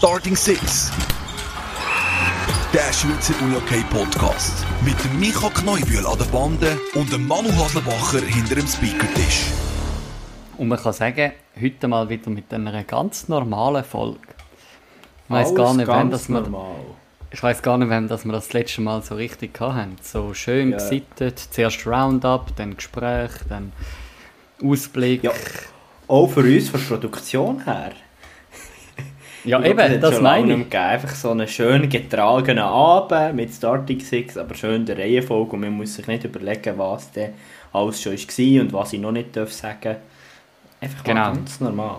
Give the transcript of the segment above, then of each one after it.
Starting Six. Der Schweizer UJK Podcast. Mit dem Micha Kneubühl an der Bande und dem Manu Haslebacher hinter dem Speakertisch. Und man kann sagen, heute mal wieder mit einer ganz normalen Folge. Ich weiß gar nicht, wann das wir, ich weiß gar nicht, wann das wir das letzte Mal so richtig hatten. So schön Ja. gesittet, zuerst Roundup, dann Gespräch, dann Ausblick. Ja, auch für uns, von der Produktion her. Ja, Ich eben, das meine ich. Einfach so einen schön getragenen Abend mit Starting Six, aber schön der Reihenfolge und man muss sich nicht überlegen, was denn alles schon war und was ich noch nicht darf sagen Einfach Genau. ganz normal.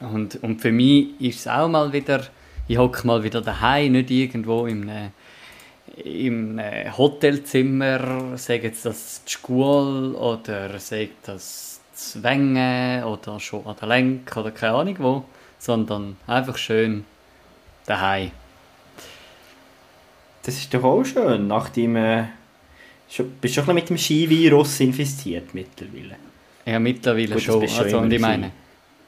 Und, und für mich ist es auch mal wieder, ich hocke mal wieder daheim, nicht irgendwo im im Hotelzimmer, sage jetzt das die Schule oder sage das Zwänge oder schon an der Lenk oder keine Ahnung wo, sondern einfach schön daheim. Das ist doch auch schön, nachdem äh, schon, bist du schon mit dem Skivirus infiziert mittlerweile. Ja, mittlerweile Gut, schon. du Also, und ich meine,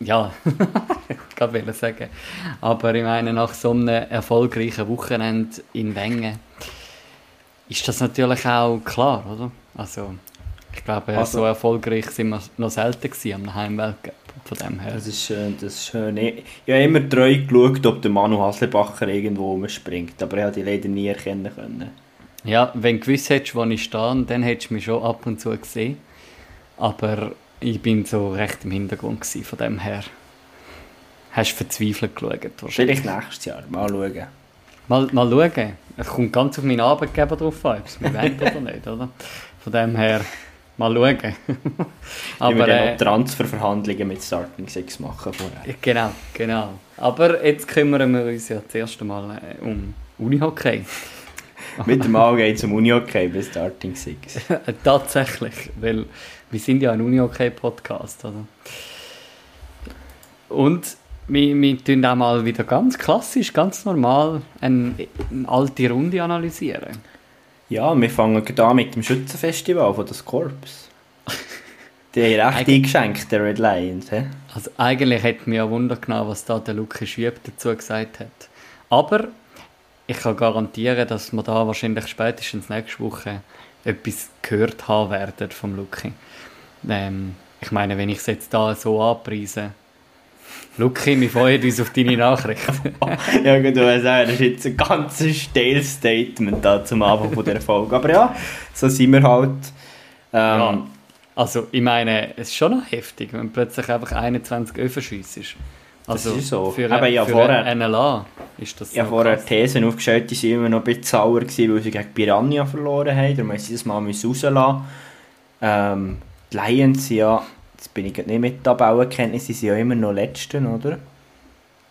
ja, ich wollte sagen. Aber ich meine, nach so einem erfolgreichen Wochenende in Wengen ist das natürlich auch klar, oder? Also, ich glaube, Also- so erfolgreich sind wir noch selten gewesen am Heimweltcup. Von dem her. Das ist schön, das ist schön. Ich, ich habe immer treu geschaut, ob der Manu Haslebacher irgendwo rumspringt, aber ich habe die leider nie erkennen können. Ja, wenn du gewusst hättest, wo ich stehe, dann hättest du mich schon ab und zu gesehen. Aber ich bin so recht im Hintergrund gewesen, von dem her. Hast du verzweifelt geschaut wahrscheinlich. Nächstes Jahr, mal schauen. Mal, mal schauen. Es kommt ganz auf meinen Arbeitgeber drauf an, ob es mir wollen oder nicht, oder? Von dem her, mal schauen. Aber wir äh, noch Transferverhandlungen mit Starting Six machen vorher. genau, genau. Aber jetzt kümmern wir uns ja zuerst einmal äh, um Unihockey. mit dem Mal geht es um Uni-Hockey bei Starting Six. Tatsächlich, weil wir sind ja ein Unihockey-Podcast, oder? Und wir, wir tun auch mal wieder ganz klassisch, ganz normal eine, eine alte Runde analysieren. Ja, wir fangen gerade an mit dem Schützenfestival von das Korps. Die haben recht Eig- eingeschenkt, der Red Lions. He? Also eigentlich hätte mich ja Wunder genommen, was da der Luki Schüb dazu gesagt hat. Aber ich kann garantieren, dass wir da wahrscheinlich spätestens nächste Woche etwas gehört haben werden vom Luki. Ähm, ich meine, wenn ich es jetzt da so anpreise, Luki, wir freuen uns auf deine Nachricht. ja, gut, du sagen, das ist jetzt ein ganz steiles Statement da zum Anfang von dieser Folge. Aber ja, so sind wir halt. Ähm, Ja. Also, ich meine, es ist schon noch heftig, wenn plötzlich einfach 21 Öfen schiessest. Also, ist so. Für, Aber ja, für vorher- NLA ist das Ich so vorher krass. Thesen aufgestellt, die sind immer noch ein bisschen sauer gewesen, weil sie gegen Piranha verloren haben. Darum mussten sie das mal rauslassen. Ähm, die Lions sind ja, jetzt bin ich nicht mit Tabellenkenntnis, die sind ja immer noch Letzten, oder?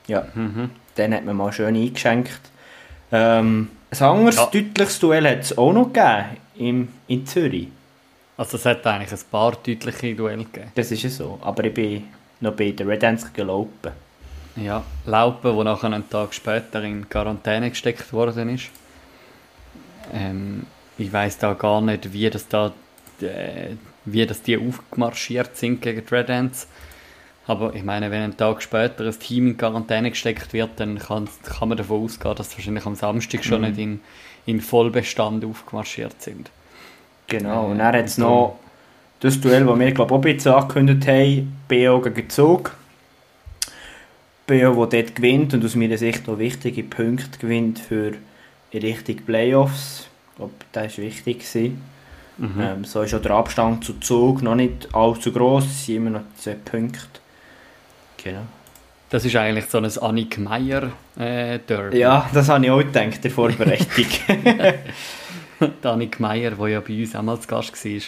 Ja, Mhm. den hat man mal schön eingeschenkt. Ähm, ein anderes Ja. deutliches Duell hat es auch noch gegeben im, in Zürich. Also, es hat eigentlich ein paar deutliche Duelle gegeben. Das ist ja so. Aber ich bin noch bei den Red Ants gelaufen. Ja, Laupe, wo nachher einen Tag später in Quarantäne gesteckt worden ist. Ähm, ich weiß da gar nicht, wie das da, äh, wie das die aufmarschiert sind gegen die Red Ants. Aber ich meine, wenn ein Tag später ein Team in Quarantäne gesteckt wird, dann kann, kann man davon ausgehen, dass sie wahrscheinlich am Samstag schon Mhm. nicht in, in Vollbestand aufgemarschiert sind. Genau, Äh, und dann hat es noch das Duell, das wir glaube ich auch ein bisschen angekündigt haben, BO gegen Zug. BO, der dort gewinnt und aus meiner Sicht auch wichtige Punkte gewinnt für in Richtung Playoffs. Ich glaube, das war wichtig. Gewesen. Mhm. Ähm, so ist auch der Abstand zu Zug noch nicht allzu gross, es sind immer noch zwei Punkte. Genau. Das ist eigentlich so ein Annik Meyer äh, Derby. Ja, das habe ich auch gedacht, der Vorbereitung. die Annik Meyer, die ja bei uns auch mal zu Gast war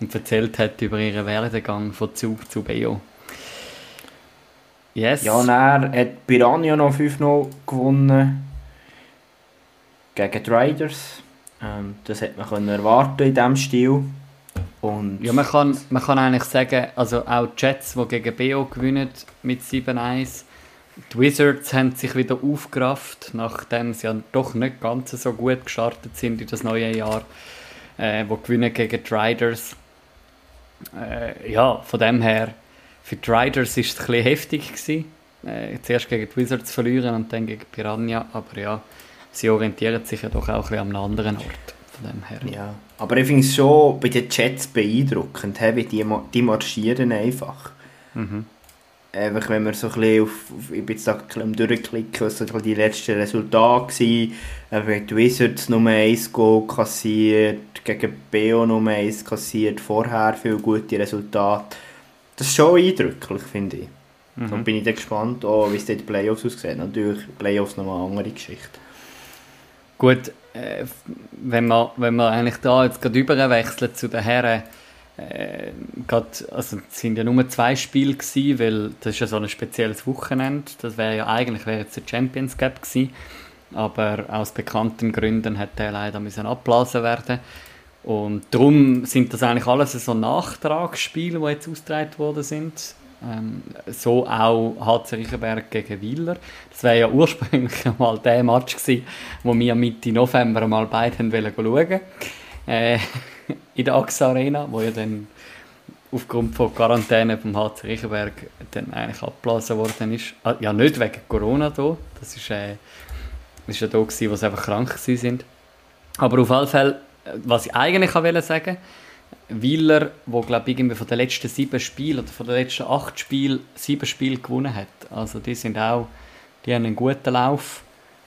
und erzählt hat über ihren Werdegang von Zug zu Beo. Yes. Ja, und er hat Piranha noch 5-0 gewonnen gegen die Riders. Ähm, das hätte man können erwarten in diesem Stil. Und ja man, kann, man kann eigentlich sagen, also auch die Jets, die gegen Beo gewinnen mit 7-1. Die Wizards haben sich wieder aufgerafft, nachdem sie ja doch nicht ganz so gut gestartet sind in das neue Jahr. Äh, wo gewinnen gegen die Riders. Äh, ja, von dem her, für die Riders war es ein heftig. Gewesen. äh, zuerst gegen die Wizards verlieren und dann gegen Piranha, aber ja, sie orientieren sich ja doch auch ein an einem anderen Ort. Von dem her. Ja, aber ich finde es schon bei den Chats beeindruckend, he, wie die, die marschieren einfach. Mhm. Einfach, wenn man so ein bisschen auf, auf ich bin jetzt da ein bisschen durchklicken, was so die letzten Resultate waren. Einfach die Wizards Nummer 1 Goal kassiert, gegen BO Nummer 1 kassiert, vorher viele gute Resultate. Das ist schon eindrücklich, finde ich. Mhm. Dann bin ich dann gespannt, oh, wie es dort die Playoffs aussehen. Natürlich, Playoffs nochmal eine andere Geschichte. Gut, äh, wenn wir, wenn wir eigentlich da jetzt gerade überwechseln zu den Herren, äh, grad, also es sind ja nur zwei Spiele gewesen, weil das ist ja so ein spezielles Wochenende. Das wäre ja eigentlich wäre jetzt der Champions Cup gewesen, aber aus bekannten Gründen hat der leider müssen abblasen werden. Und darum sind das eigentlich alles so Nachtragsspiele, die jetzt ausgetragen worden sind. Ähm, so auch HC Riechenberg gegen Wieler. Das wäre ja ursprünglich mal der Match gewesen, wo wir Mitte November mal beide schauen wollten. Äh, in der AXA Arena, wo ja dann aufgrund von Quarantäne vom HC Riechenberg dann eigentlich abgeblasen worden ist. Ah, ja, nicht wegen Corona da. Das ist, äh, das ist ja da gewesen, wo sie einfach krank sind. Aber auf jeden Fall, äh, was ich eigentlich sagen wollte, Wieler, wo glaube irgendwie von den letzten sieben Spielen oder von den letzten acht Spielen sieben Spiele gewonnen hat. Also die sind auch, die haben einen guten Lauf,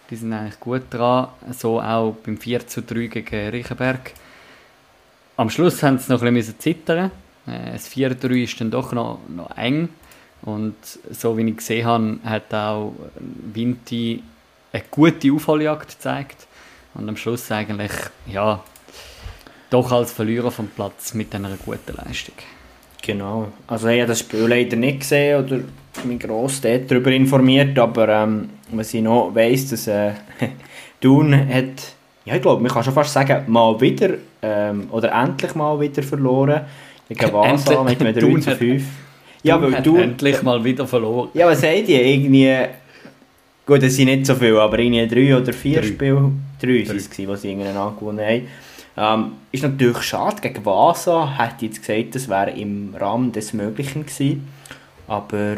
die sind eigentlich gut dran. So auch beim 4 zu 3 gegen Riechenberg. Am Schluss haben sie noch ein bisschen zittern. Äh, das 4-3 ist dann doch noch, noch eng. Und so wie ich gesehen habe, hat auch Vinti eine gute Aufholjagd gezeigt. Und am Schluss eigentlich, ja, doch als Verlierer vom Platz mit einer guten Leistung. Genau. Also ich habe das Spiel leider nicht gesehen oder mein Grossdad darüber informiert, aber ähm, was ich noch weiss, dass äh, Thun hat, ja ich glaube, man kann schon fast sagen, mal wieder ähm, oder endlich mal wieder verloren gegen Vasa mit einem 3 zu 5. Ja, weil du endlich mal wieder verloren. Ja, was seid ihr? Irgendwie, gut, es sind nicht so viele, aber irgendwie drei oder vier Spiele, drei waren es, die sie irgendwann angewonnen haben. Ähm, ist natürlich schade, gegen Vasa hätte ich jetzt gesagt, das wäre im Rahmen des Möglichen gewesen. Aber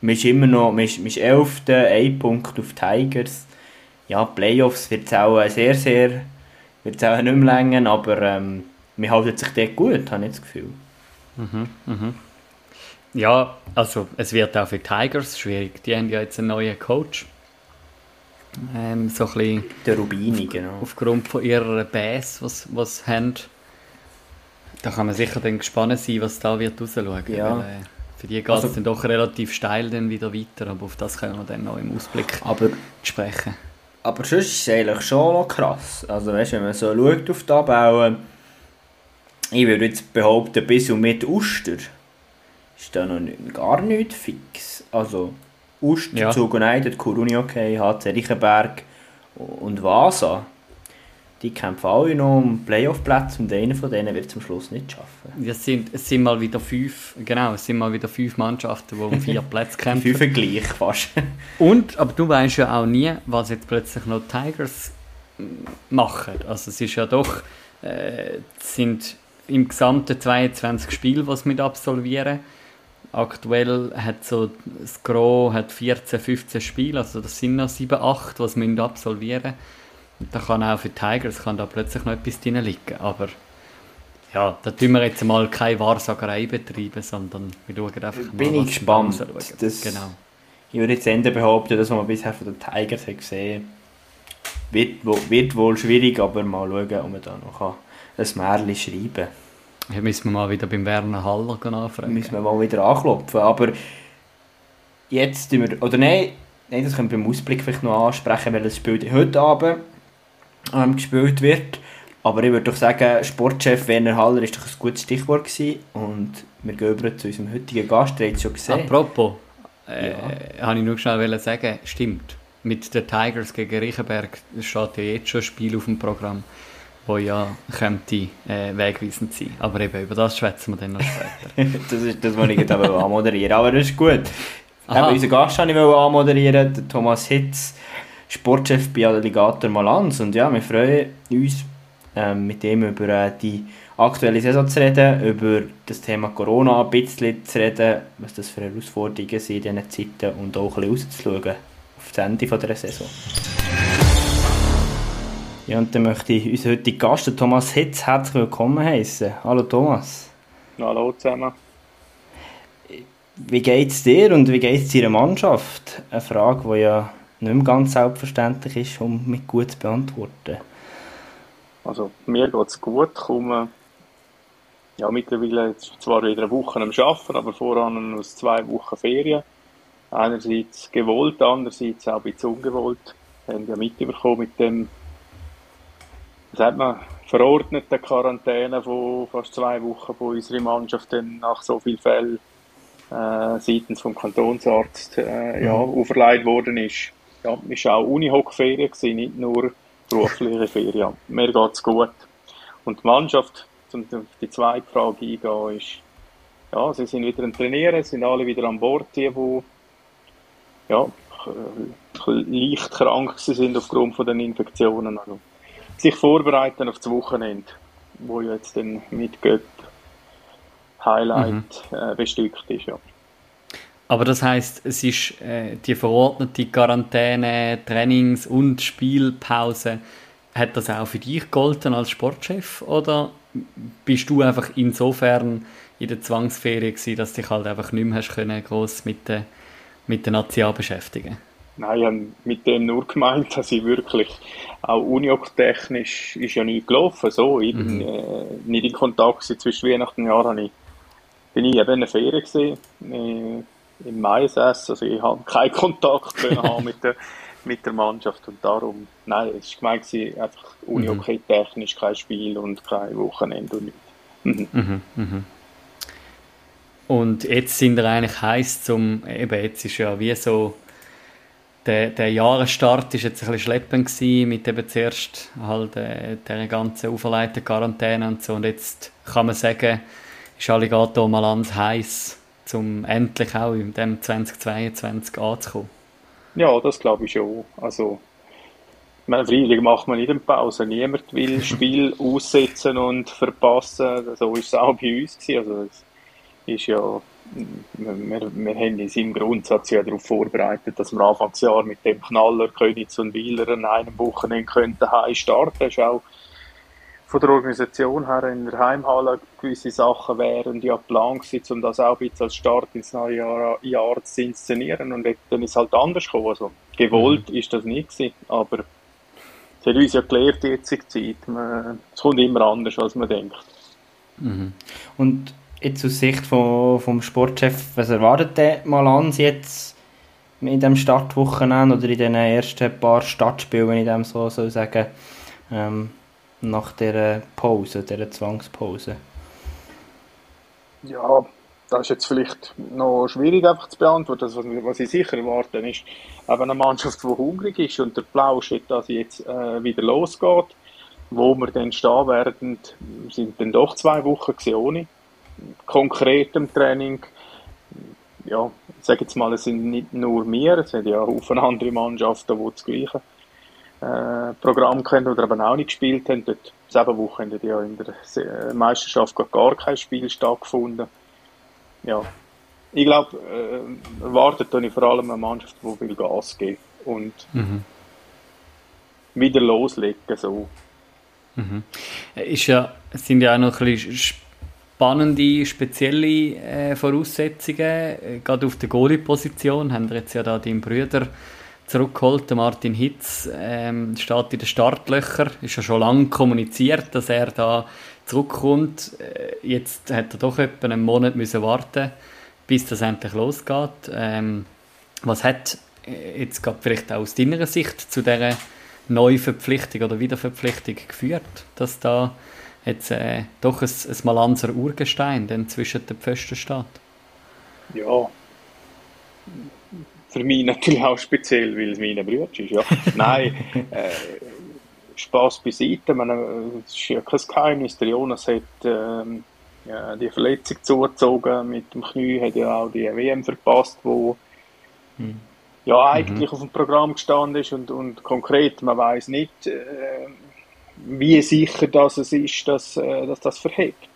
man ist immer noch, man ist, man ist 11. ein Punkt auf Tigers. Ja, Playoffs wird es auch sehr, sehr, wird es auch nicht mehr länger, aber ähm, man haltet sich dort gut, habe ich das Gefühl. Mhm, mhm. Ja, also es wird auch für Tigers schwierig. Die haben ja jetzt einen neuen Coach. Ähm, so ein bisschen der Rubini, genau. Aufgrund von ihrer Bass, was, was haben. Da kann man sicher dann gespannt sein, was da wird rausschauen. Ja. Weil, äh, für die geht es also, dann doch relativ steil dann wieder weiter, aber auf das können wir dann noch im Ausblick aber, sprechen. Aber sonst ist es eigentlich schon noch krass. Also weißt, wenn man so schaut auf die Abbau, ich würde jetzt behaupten, bis und mit Uster ist da noch nicht, gar nichts fix. Also Ust, ja. Zug United, Kuruni okay, HC Riechenberg und Vasa. Die kämpfen alle noch um Playoff-Plätze und einer von denen wird es am Schluss nicht schaffen. Ja, es, sind, es sind mal wieder fünf, genau, es sind mal wieder fünf Mannschaften, die um vier Plätze kämpfen. Fünf Vergleich fast. und, aber du weißt ja auch nie, was jetzt plötzlich noch Tigers machen. Also es ist ja doch, äh, sind im gesamten 22 Spiele, die sie mit absolvieren Aktuell hat so das Gros hat 14, 15 Spiele, also das sind noch 7, 8, was wir absolvieren Da kann auch für Tigers kann da plötzlich noch etwas drin liegen, aber ja, da tun wir jetzt mal keine Wahrsagerei betreiben, sondern wir schauen einfach mal, Bin ich gespannt. Das, genau. Ich würde jetzt Ende behaupten, dass man bisher von den Tigers hat gesehen wird, wird wohl schwierig, aber mal schauen, ob man da noch ein Märchen schreiben kann. Ja, müssen wir mal wieder beim Werner Haller nachfragen. Müssen wir mal wieder anklopfen. Aber jetzt tun wir, oder nein, nein, das können wir beim Ausblick vielleicht noch ansprechen, weil das Spiel heute Abend ähm, gespielt wird. Aber ich würde doch sagen, Sportchef Werner Haller ist doch ein gutes Stichwort gewesen. Und wir gehen über zu unserem heutigen Gast, der schon gesehen. Apropos, äh, ja. habe ich nur schnell sagen, stimmt. Mit den Tigers gegen Riechenberg steht ja jetzt schon ein Spiel auf dem Programm wo ja könnte äh, wegweisend sein. Aber eben, über das schwätzen wir dann noch später. das ist das, was ich jetzt anmoderieren Aber das ist gut. Eben, unseren Gast wollte ich anmoderieren, der Thomas Hitz, Sportchef bei Alligator Malanz. Und ja, wir freuen uns, ähm, mit dem über äh, die aktuelle Saison zu reden, über das Thema Corona ein bisschen zu reden, was das für Herausforderungen sind in diesen Zeiten und auch ein bisschen rauszuschauen auf das Ende dieser Saison. Ja, und dann möchte ich unseren heutigen Gast, Thomas Hitz, herzlich willkommen heißen. Hallo Thomas. Hallo zusammen. Wie geht es dir und wie geht es deiner Mannschaft? Eine Frage, die ja nicht mehr ganz selbstverständlich ist, um mit gut zu beantworten. Also mir geht es gut, ich komme ja, mittlerweile zwar wieder eine Woche am Arbeiten, aber voran aus zwei Wochen Ferien. Einerseits gewollt, andererseits auch ein bisschen ungewollt. Wir haben ja mitbekommen mit dem sagt man, verordnete Quarantäne von fast zwei Wochen, wo unsere Mannschaft dann nach so vielen Fällen äh, seitens vom Kantonsarzt äh, ja, mhm. auferlegt worden ist. Ja, es war auch Unihockferien, nicht nur berufliche Ferien. Mir geht es gut. Und die Mannschaft, um auf die zweite Frage eingehen, ist, ja, sie sind wieder am Trainieren, sind alle wieder an Bord, die, die ja, leicht krank sind aufgrund von den Infektionen. Also, sich vorbereiten auf das Wochenende, wo jetzt dann mit Göpp Highlight mhm. äh, bestückt ist. Ja. Aber das heißt, es ist äh, die verordnete Quarantäne, Trainings- und Spielpause. Hat das auch für dich gegolten als Sportchef oder bist du einfach insofern in der Zwangsferie gewesen, dass dich halt einfach nicht mehr hast können, gross mit der, mit der Nazi beschäftigen Nein, ich habe mit dem nur gemeint, dass ich wirklich auch Uniok-technisch ist ja nicht gelaufen. So, ich bin mhm. äh, nicht in Kontakt zwischen Weihnachten und Jahr ich, bin ich eben in der Ferien gewesen, äh, im Maisäß. Also ich habe keinen Kontakt haben mit der, mit der Mannschaft und darum, nein, es war gemeint, einfach Unihockey-technisch kein Spiel und kein Wochenende und nichts. Mhm. Mhm, mhm. Und jetzt sind wir eigentlich heiß zum, eben jetzt ist ja wie so der, der Jahresstart ist jetzt ein bisschen schleppend gewesen, mit eben zuerst halt äh, der ganzen auferlegten Quarantäne und so und jetzt kann man sagen, ist Alligator mal ans heiß, um endlich auch in dem 2022 anzukommen. Ja, das glaube ich schon. Also meine, freilich macht man nicht eine Pause. Niemand will Spiel aussetzen und verpassen. So ist es auch bei uns gewesen. Also es ist ja wir, wir haben uns im Grundsatz ja darauf vorbereitet, dass wir Anfangsjahr mit dem Knaller Königs und Wieler an einem Wochenende könnten heim starten. Das ist auch von der Organisation her in der Heimhalle gewisse Sachen wären ja Plan gewesen, um das auch ein bisschen als Start ins neue Jahr, Jahr zu inszenieren und dann ist es halt anders gekommen. Also, gewollt mhm. ist das nicht gewesen, aber es hat uns ja gelehrt, die jetzige Zeit. es kommt immer anders, als man denkt. Mhm. Und jetzt aus Sicht vom, vom Sportchef, was erwartet der Malans jetzt in diesem Startwochenende oder in den ersten paar Startspielen, wenn ich dem so soll sagen, ähm, nach dieser Pause, dieser Zwangspause? Ja, das ist jetzt vielleicht noch schwierig einfach zu beantworten. Also, was ich sicher erwarte, ist eben eine Mannschaft, die hungrig ist und der Plausch, dass jetzt äh, wieder losgeht. Wo wir dann stehen werden, sind dann doch zwei Wochen ohne konkretem Training, ja, ich sage jetzt mal, es sind nicht nur wir, es sind ja auch andere Mannschaften, die das gleiche äh, Programm kennen oder eben auch nicht gespielt haben. Dort, sieben Wochen hat ja in der Meisterschaft gar kein Spiel stattgefunden. Ja, ich glaube, äh, erwartet ich vor allem eine Mannschaft, die will Gas geben und mhm. wieder loslegen. So. Mhm. Ist ja, sind ja auch noch ein bisschen spannende, spezielle äh, Voraussetzungen. Äh, gerade auf der Goalie-Position haben wir jetzt ja da deinen Brüder zurückgeholt, Martin Hitz, ähm, steht in den Startlöchern, ist ja schon lange kommuniziert, dass er da zurückkommt. Äh, jetzt hat er doch etwa einen Monat müssen warten, bis das endlich losgeht. Ähm, was hat jetzt gerade vielleicht auch aus deiner Sicht zu dieser Neuverpflichtung oder Wiederverpflichtung geführt, dass da jetzt äh, doch ein, ein Malanzer Urgestein dann zwischen den Pfosten steht. Ja, für mich natürlich auch speziell, weil es meine Brüder ist. Ja. Nein, äh, Spaß beiseite. Es ist ja kein Geheimnis. Der Jonas hat ähm, ja, die Verletzung zugezogen mit dem Knie, hat ja auch die WM verpasst, wo hm. ja eigentlich mhm. auf dem Programm gestanden ist und, und konkret, man weiß nicht, äh, wie sicher das es ist, dass, äh, dass das verhebt.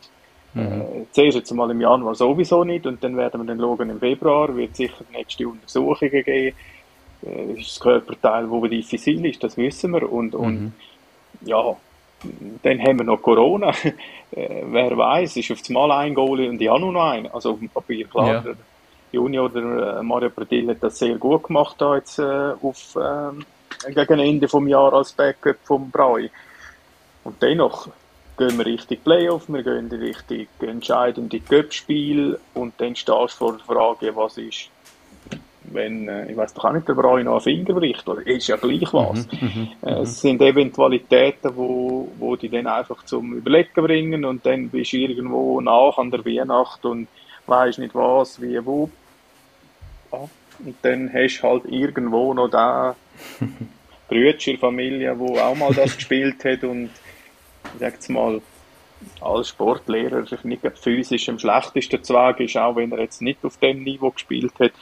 Mhm. Äh, zuerst jetzt mal im Januar sowieso nicht und dann werden wir dann schauen, im Februar wird sicher nächste Untersuchungen geben. Äh, das ist das Körperteil, wo diffizil ist, das wissen wir. Und, und mhm. ja, dann haben wir noch Corona. wer weiß, ist auf das Mal ein Goal und nur noch einen. Also auf dem Papier, klar. Ja. Der Junior, der äh, Mario Pradil hat das sehr gut gemacht da jetzt äh, auf, äh, gegen Ende vom Jahr als Backup vom Brau. Und dennoch gehen wir Richtung Playoff, wir gehen richtig entscheidende Cup-Spiel und dann stehst du vor der Frage, was ist, wenn, äh, ich weiß doch auch nicht, der Brau noch einen Finger bricht, oder ist ja gleich was. Mhm, mhm, mhm, es sind Eventualitäten, wo, wo die dann einfach zum Überlegen bringen und dann bist du irgendwo nach an der Weihnacht und weißt nicht was, wie, wo. Und dann hast du halt irgendwo noch da Brüder Familie, wo auch mal das gespielt hat und ich sage jetzt mal, als Sportlehrer nicht physisch am schlechtesten Zweig ist, auch wenn er jetzt nicht auf dem Niveau gespielt hat.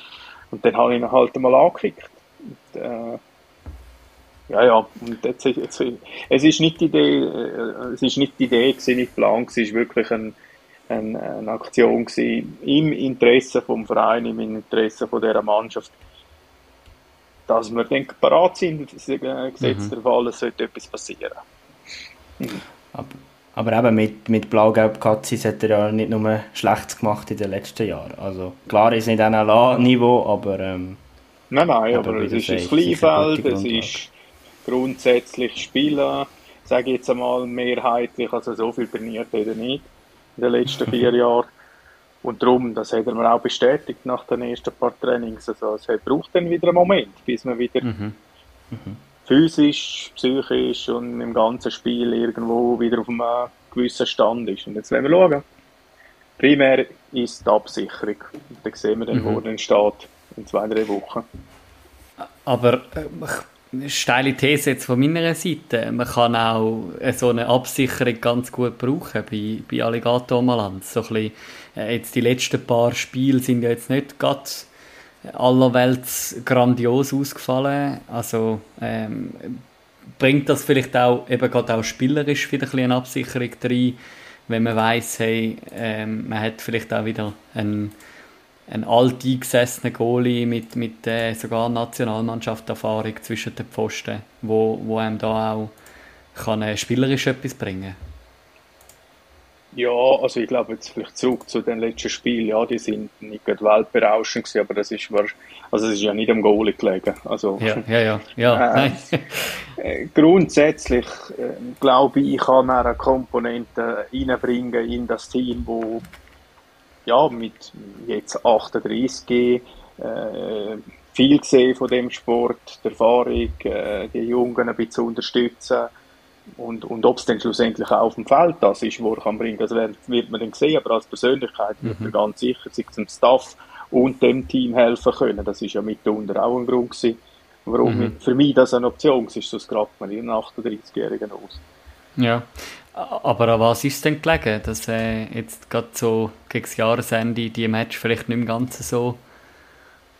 Und dann habe ich ihn halt mal angekickt. Und, äh, ja, ja, und jetzt, jetzt, es ist nicht die Idee, äh, es ist nicht die Idee gewesen, nicht Plan es ist wirklich ein, ein, eine Aktion gewesen, im Interesse vom Verein, im Interesse von dieser Mannschaft, dass wir dann parat sind, gesetzt mhm. der Fall, es sollte etwas passieren. Mhm. Aber, aber eben mit, mit Blau-Gelb Katzis hat er ja nicht nur Schlechtes gemacht in den letzten Jahren. Also klar ist nicht ein NLA-Niveau, aber... Ähm, nein, nein, aber, aber es ist ein Kleinfeld, es ist grundsätzlich Spielen, sage ich jetzt einmal mehrheitlich, also so viel trainiert hat er nicht in den letzten vier Jahren. Und darum, das hat er mir auch bestätigt nach den ersten paar Trainings. Also es braucht dann wieder einen Moment, bis man wieder mhm. Mhm physisch, psychisch und im ganzen Spiel irgendwo wieder auf einem gewissen Stand ist. Und jetzt werden wir schauen. Primär ist die Absicherung. Und dann sehen wir dann, mhm. wo er steht in zwei, drei Wochen. Aber äh, steile These jetzt von meiner Seite. Man kann auch so eine Absicherung ganz gut brauchen bei, bei Alligator Malanz. So ein bisschen, äh, jetzt die letzten paar Spiele sind ja jetzt nicht ganz allerwelts grandios ausgefallen. Also ähm, bringt das vielleicht auch eben gerade auch spielerisch wieder ein eine Absicherung rein, wenn man weiß, hey, ähm, man hat vielleicht auch wieder einen, einen alt Goalie mit, mit äh, sogar Nationalmannschaft-Erfahrung zwischen den Pfosten, wo, wo einem da auch kann, äh, spielerisch etwas bringen kann. Ja, also ich glaube jetzt vielleicht zurück zu den letzten Spielen, ja, die sind nicht gerade weltberauschend gewesen, aber das ist, also es ist ja nicht am Goalie gelegen. Also, ja, ja, ja, ja äh, grundsätzlich äh, glaube ich, kann er eine Komponente reinbringen in das Team, wo ja mit jetzt 38 äh, viel gesehen von dem Sport, der Erfahrung, äh, die Jungen ein bisschen unterstützen und, und ob es dann schlussendlich auch auf dem Feld das ist, wo er kann bringen kann, das wird, man dann sehen. Aber als Persönlichkeit wird er mhm. ganz sicher sich zum Staff und dem Team helfen können. Das ist ja mitunter auch ein Grund gewesen, warum mhm. für mich das eine Option ist. Sonst grabt man einen 38-Jährigen aus. Ja, aber an was ist es denn gelegen, dass äh, jetzt gerade so gegen das Jahresende die Match vielleicht nicht im Ganzen so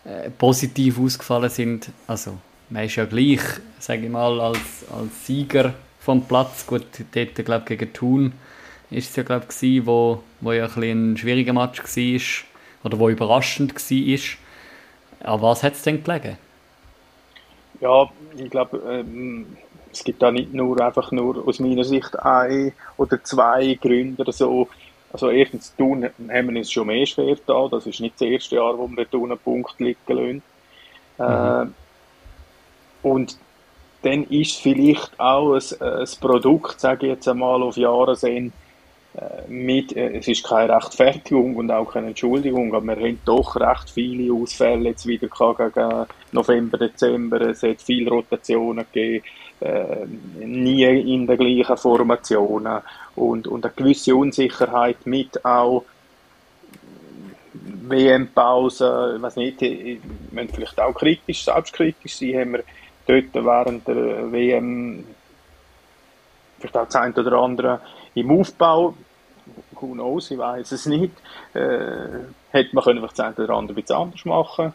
äh, positiv ausgefallen sind? Also, man ist ja gleich, sage ich mal, als, als Sieger vom Platz. Gut, dort, glaube gegen Thun ist es ja, glaube ich, wo, wo ja ein, ein schwieriger Match war oder wo überraschend war. Aber was hat es denn gelegen? Ja, ich glaube, ähm, es gibt da nicht nur einfach nur aus meiner Sicht ein oder zwei Gründe. So. Also erstens, Thun haben wir uns schon mehr schwer da. Das ist nicht das erste Jahr, wo wir Thun einen Punkt liegen lassen. Mhm. Äh, und dann ist vielleicht auch ein, ein Produkt, sage ich jetzt einmal, auf Jahresende äh, mit, äh, es ist keine Rechtfertigung und auch keine Entschuldigung, aber wir haben doch recht viele Ausfälle jetzt wieder gegen November, Dezember. Es hat viele Rotationen gegeben, äh, nie in der gleichen Formationen und, und eine gewisse Unsicherheit mit auch WM-Pause, ich weiß nicht, wir vielleicht auch kritisch, selbstkritisch sein, haben wir dort während der WM vielleicht auch das eine oder andere im Aufbau, who knows, ich weiß es nicht, äh, hätte man können vielleicht das eine oder andere ein bisschen anders machen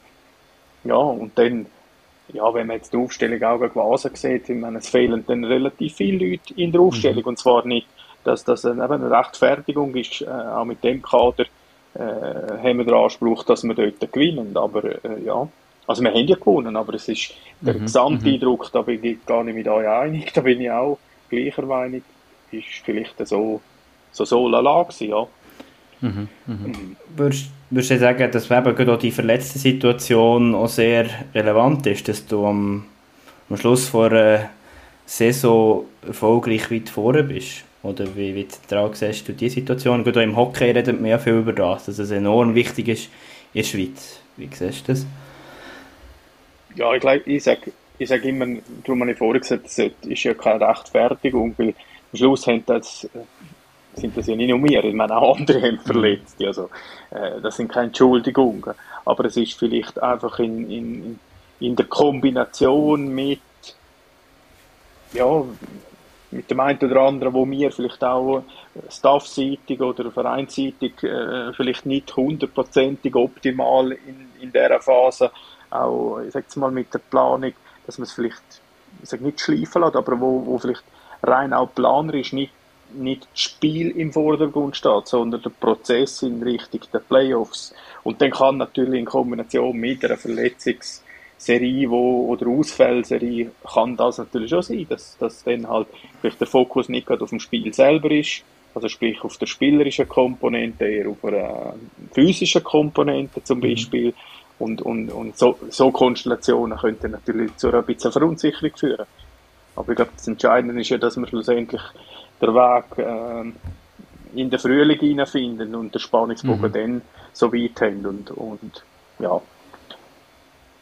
Ja, und dann ja, wenn man jetzt die Aufstellung auch gewesen sieht, ich meine, es fehlen dann relativ viele Leute in der Aufstellung. Mhm. Und zwar nicht, dass das eben eine Rechtfertigung ist, äh, auch mit dem Kader äh, haben wir den Anspruch, dass wir dort gewinnen. Aber äh, ja, also wir haben ja gewonnen, aber es ist der mhm. Gesamteindruck, mhm. da bin ich gar nicht mit euch einig, da bin ich auch gleicher Meinung, ist vielleicht so, so, so lala gewesen, ja. Mhm. Mhm. mhm. Würdest, würdest du sagen, dass eben gerade auch die verletzte Situation auch sehr relevant ist, dass du am, am Schluss vor einer Saison erfolgreich weit vorne bist? Oder wie, wie zentral siehst du diese Situation? Gerade auch im Hockey redet man ja viel über das, dass es enorm wichtig ist in der Schweiz. Wie siehst du das? Ja, ich, glaube, ich sage ich sag immer, darum habe ich vorher gesagt, es ist ja keine Rechtfertigung, weil am Schluss haben das, sind das ja nicht nur wir, ich meine auch andere haben verletzt, also äh, das sind keine Entschuldigungen, aber es ist vielleicht einfach in, in, in der Kombination mit ja, mit dem einen oder anderen, wo wir vielleicht auch staffseitig oder vereinsseitig äh, vielleicht nicht hundertprozentig optimal in, in dieser Phase auch, ich sag's mal, mit der Planung, dass man es vielleicht, ich sag nicht schleifen lässt, aber wo, wo vielleicht rein auch planerisch nicht, nicht das Spiel im Vordergrund steht, sondern der Prozess in Richtung der Playoffs. Und dann kann natürlich in Kombination mit einer Verletzungsserie wo, oder Ausfallserie kann das natürlich schon sein, dass, dass dann halt vielleicht der Fokus nicht gerade auf dem Spiel selber ist, also sprich auf der spielerischen Komponente, eher auf einer physischen Komponente zum mhm. Beispiel, mhm. Und, und, und so, so Konstellationen könnten natürlich zu einer bisschen Verunsicherung führen. Aber ich glaube, das Entscheidende ist ja, dass wir schlussendlich den Weg äh, in den Frühling hineinfinden und den Spannungsbogen mhm. dann so weit haben. Und, und ja,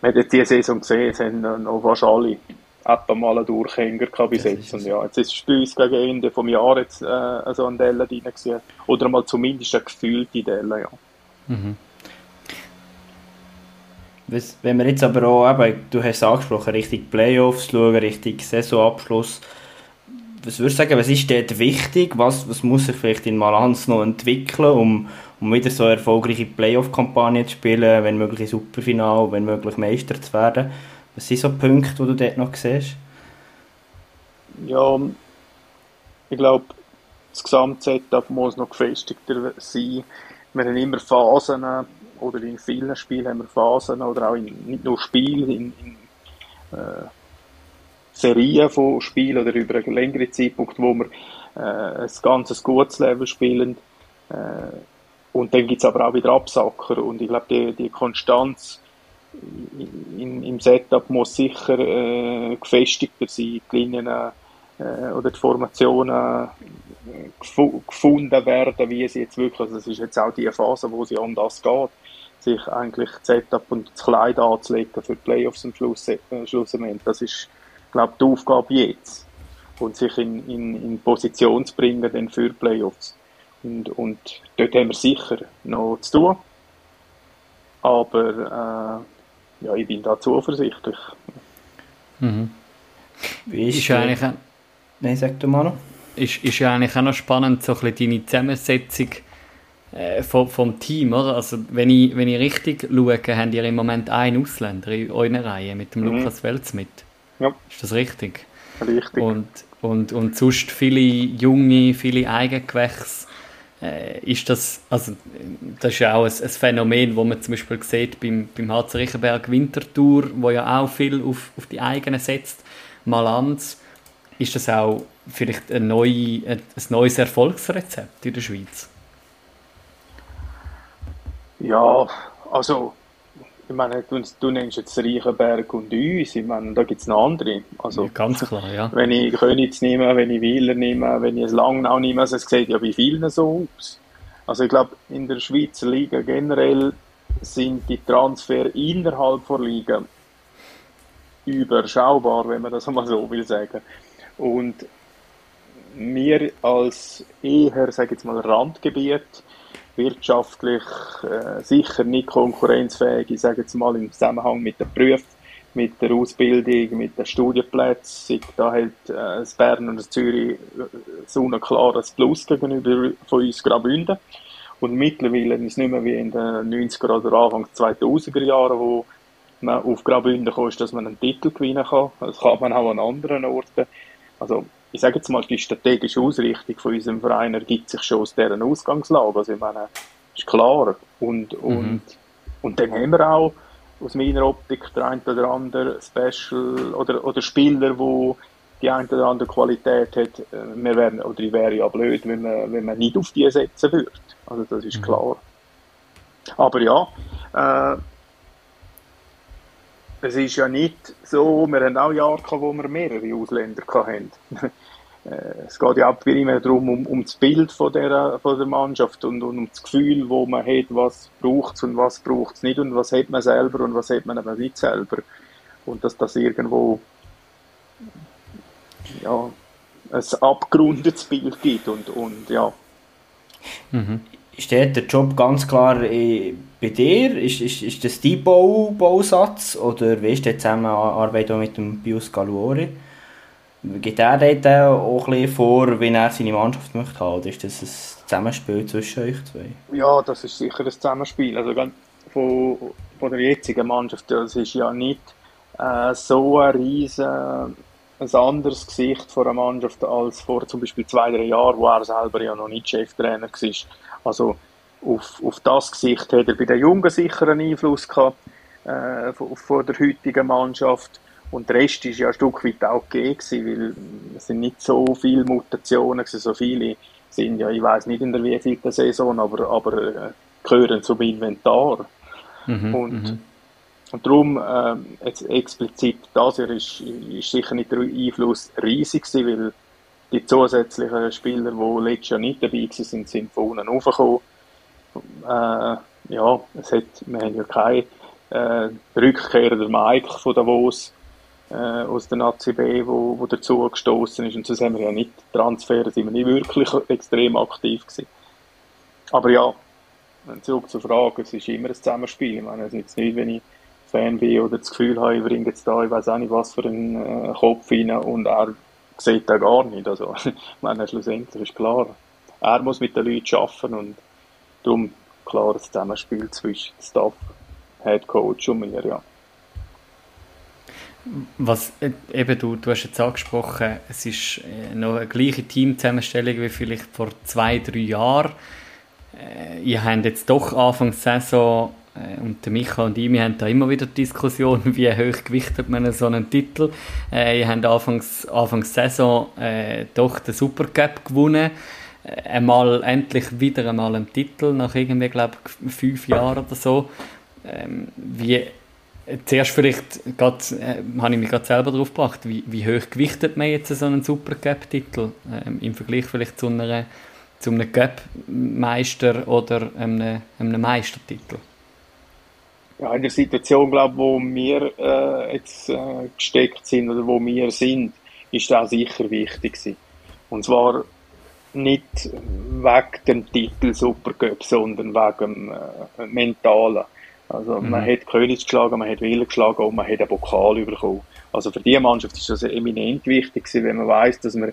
man hat jetzt diese Saison gesehen, es haben noch fast alle etwa mal einen Durchhänger gehabt bis jetzt. Und ja, jetzt ist es bei uns gegen Ende vom Jahr jetzt äh, so ein Delle drin gewesen. Oder mal zumindest eine gefühlte Delle, ja. Mhm. Wenn wir jetzt aber auch, eben, du hast es angesprochen, Richtung Playoffs schauen, Richtung Saisonabschluss, was würdest du sagen, was ist dort wichtig? Was, was muss sich vielleicht in Malanz noch entwickeln, um, um wieder so eine erfolgreiche Playoff-Kampagne zu spielen, wenn möglich Superfinal, wenn möglich Meister zu werden? Was sind so Punkte, die du dort noch siehst? Ja, ich glaube, das Gesamtsetup muss noch gefestigter sein. Wir haben immer Phasen, oder in vielen Spielen haben wir Phasen oder auch in, nicht nur Spiele, in, in äh, Serien von Spielen oder über einen längeren Zeitpunkt, wo wir äh, ein ganzes gutes Level spielen. Äh, und dann gibt es aber auch wieder Absacker und ich glaube, die, die Konstanz in, im Setup muss sicher äh, gefestigter sein. Die Linien äh, oder die Formationen äh, gefunden werden, wie sie jetzt wirklich, also das ist jetzt auch die Phase, wo sie um das geht sich eigentlich das Setup und das Kleid anzulegen für die Playoffs am Schluss, äh, Schlussendlich. Das ist, glaube ich, die Aufgabe jetzt. Und sich in, in, in Position zu bringen dann für die Playoffs. Und, und dort haben wir sicher noch zu tun. Aber äh, ja, ich bin da zuversichtlich. Mhm. Wie ist, ist eigentlich... Nein, sag du mal noch. Ist, ist ja eigentlich auch noch spannend, so ein bisschen deine Zusammensetzung äh, vom, vom Team, oder? Also, wenn ich, wenn ich richtig schaue, habt ihr im Moment einen Ausländer in eurer Reihe mit dem mhm. Lukas Welz mit. Ja. Ist das richtig? Richtig. Und, und, und sonst viele junge, viele Eigengewächse. Äh, ist das, also, das ist ja auch ein, ein, Phänomen, das man zum Beispiel sieht beim, beim HC Riechenberg Winterthur, wo ja auch viel auf, auf die eigenen setzt. Malanz, ist das auch vielleicht ein, neu, ein neues Erfolgsrezept in der Schweiz? Ja, also, ich meine, du, du nennst jetzt Reichenberg und uns, ich meine, da gibt es noch andere. Also, ja, ganz klar, ja. Wenn ich Königs nehme, wenn ich Wieler nehme, wenn ich es Langnau nehme, also es sieht ja bei vielen so aus. Also ich glaube, in der Schweizer Liga generell sind die Transfer innerhalb der Liga überschaubar, wenn man das mal so will sagen. Und wir als eher, sage ich jetzt mal, Randgebiet wirtschaftlich äh, sicher nicht konkurrenzfähig, ich sage jetzt mal im Zusammenhang mit den Berufen, mit der Ausbildung, mit den Studienplätzen. Da hat äh, Bern und Zürich äh, so ein klares Plus gegenüber von uns Graubünden. Und mittlerweile ist es nicht mehr wie in den 90er oder Anfang 2000er Jahren, wo man auf Graubünden kommt, dass man einen Titel gewinnen kann. Das kann man auch an anderen Orten. Also ich sage jetzt mal, die strategische Ausrichtung von unserem Verein ergibt sich schon aus deren Ausgangslage. Also ich meine, ist klar. Und, und, mhm. und dann haben wir auch aus meiner Optik der ein oder andere Special oder, oder Spieler, wo die ein oder andere Qualität hat. Wir wären, oder ich wäre ja blöd, wenn man, wenn man nicht auf die setzen würde. Also das ist mhm. klar. Aber ja, äh, es ist ja nicht so, wir haben auch Jahre gehabt, wo wir mehrere Ausländer hatten. Äh, es geht ja auch immer darum, um, um das Bild von der, von der Mannschaft und, und um das Gefühl, wo man hat, was braucht es und was braucht es nicht und was hat man selber und was hat man aber nicht selber. Und dass das irgendwo ja, ein abgerundetes Bild gibt und, und ja. Mhm. Steht der Job ganz klar äh, bei dir? Ist, ist, ist das dein Bau, Bausatz oder wie ist die Zusammenarbeit mit dem Bios Galuori? Geht er dort auch ein bisschen vor, wie er seine Mannschaft möchte haben? Oder ist das ein Zusammenspiel zwischen euch zwei? Ja, das ist sicher ein Zusammenspiel. Also von, von der jetzigen Mannschaft, das ist ja nicht äh, so ein riesen ein anderes Gesicht von einer Mannschaft als vor zum Beispiel zwei, drei Jahren, wo er selber ja noch nicht Cheftrainer war. Also auf, auf das Gesicht hat er bei den Jungen sicher einen Einfluss gehabt, äh, von, von der heutigen Mannschaft. Und der Rest ist ja ein Stück weit auch gegeben, weil es sind nicht so viele Mutationen gewesen, so viele sind ja, ich weiß nicht in der wievielten Saison, aber, aber äh, gehören zum Inventar. Mhm, und, mhm. und darum, äh, jetzt explizit das hier ist, ist sicher nicht der Einfluss riesig gewesen, weil die zusätzlichen Spieler, die letztes Jahr nicht dabei waren, sind von unten raufgekommen. Äh, ja, es hat, wir haben ja keine äh, Rückkehr der Mike von Davos, äh, aus der ACB, wo, wo dazu gestoßen ist. Und sonst haben wir ja nicht Transfer, sind wir nicht wirklich extrem aktiv gewesen. Aber ja, zurück zur Frage, es ist immer ein Zusammenspiel. Ich meine, es ist nicht, wenn ich Fan bin oder das Gefühl habe, ich bringe jetzt da, ich weiß auch nicht, was für einen äh, Kopf rein und er sieht da gar nicht. Also, ich meine, schlussendlich ist klar, er muss mit den Leuten arbeiten und darum klar das Zusammenspiel zwischen Staff, Head Coach und mir, ja. Was äh, eben du, du hast jetzt angesprochen, es ist äh, noch eine gleiche Teamzusammenstellung wie vielleicht vor zwei, drei Jahren. Äh, ihr habt jetzt doch Anfang der Saison und der Micha und ich, wir haben da immer wieder Diskussionen, wie hoch gewichtet man so einen Titel. Ihr habt Anfangs, Anfangs Saison äh, doch den Supercup gewonnen. Äh, einmal, endlich wieder einmal einen Titel, nach irgendwie, glaube fünf Jahren oder so. Ähm, wie, zuerst vielleicht, äh, habe ich mich gerade selber darauf gebracht, wie, wie hoch gewichtet man jetzt so einen Supercup-Titel ähm, im Vergleich vielleicht zu, einer, zu einem Cup-Meister oder einem, einem Meistertitel? Ja, in der Situation, glaube wo wir äh, jetzt äh, gesteckt sind oder wo wir sind, ist das sicher wichtig gewesen. Und zwar nicht wegen dem Titel Supercup, sondern wegen dem äh, Mentalen. Also mhm. man hat Königs geschlagen, man hat Wille geschlagen und man hat einen Pokal bekommen. Also für diese Mannschaft ist das eminent wichtig gewesen, wenn man weiß, dass man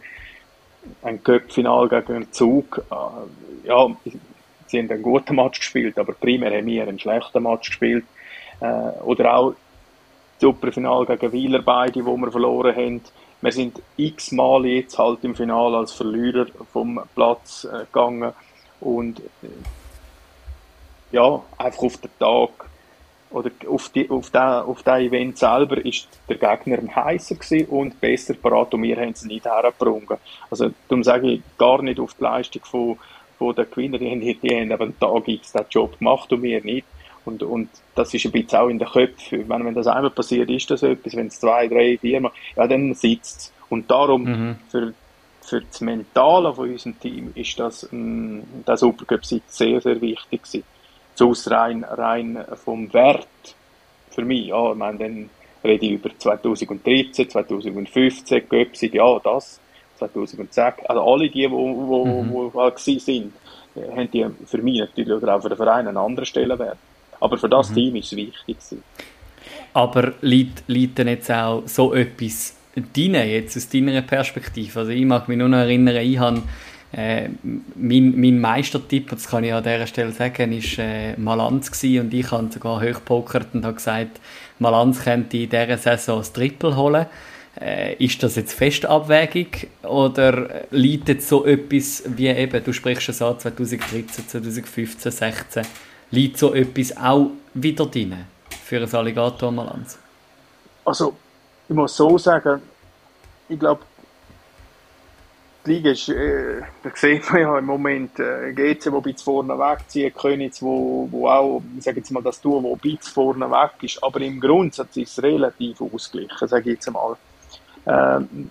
ein Cup-Final gegen einen Zug, äh, ja, sie haben einen guten Match gespielt, aber primär haben wir einen schlechten Match gespielt. Äh, oder auch das Superfinal gegen Wieler beide, wo wir verloren haben. Wir sind x-mal jetzt halt im Finale als Verlierer vom Platz äh, gegangen und äh, ja, einfach auf den Tag oder auf, die, auf, den, auf den Event selber ist der Gegner heißer und besser parat und wir haben es nicht hergebrungen. Also darum sage ich gar nicht auf die Leistung von, von den Gewinner, die haben, die haben eben Tag X den Job gemacht und wir nicht. Und, und das ist ein bisschen auch in den Köpfen. Wenn, wenn das einmal passiert, ist das etwas. Wenn es zwei, drei, vier Mal, ja, dann sitzt es. Und darum, mhm. für, für das Mentale von unserem Team ist das, ähm, der Supercup sehr, sehr wichtig gewesen. So aus rein, rein vom Wert für mich, ja, ich meine, dann rede ich über 2013, 2015, Göpsig, ja, das, 2010, also alle die, wo, wo, mhm. wo, wo halt sind, haben die für mich natürlich oder auch für den Verein einen anderen Stellenwert. Aber für das mhm. Team ist es wichtig. Aber liegt, liegt denn jetzt auch so etwas deine, jetzt aus deiner Perspektive? Also ich mag mich nur noch erinnern, ich habe Äh, mein, mein Meistertipp, das kann ich an dieser Stelle sagen, ist äh, Malanz gewesen und ich habe sogar hochpokert und habe gesagt, Malanz könnte in dieser Saison das Triple holen. Äh, ist das jetzt Festabwägung oder liegt jetzt so etwas wie eben, du sprichst es an, 2013, 2015, 2016, liegt so etwas auch wieder drin für ein Alligator Malanz? Also, ich muss so sagen, ich glaube, die Liga ist, äh, da sieht man ja im Moment, äh, GC, wo bis vorne wegzieht, Königs, wo, wo auch, ich sage jetzt mal, das Duo, wo bis vorne weg ist, aber im Grundsatz ist es relativ ausgeglichen, sage ich jetzt mal. Ähm,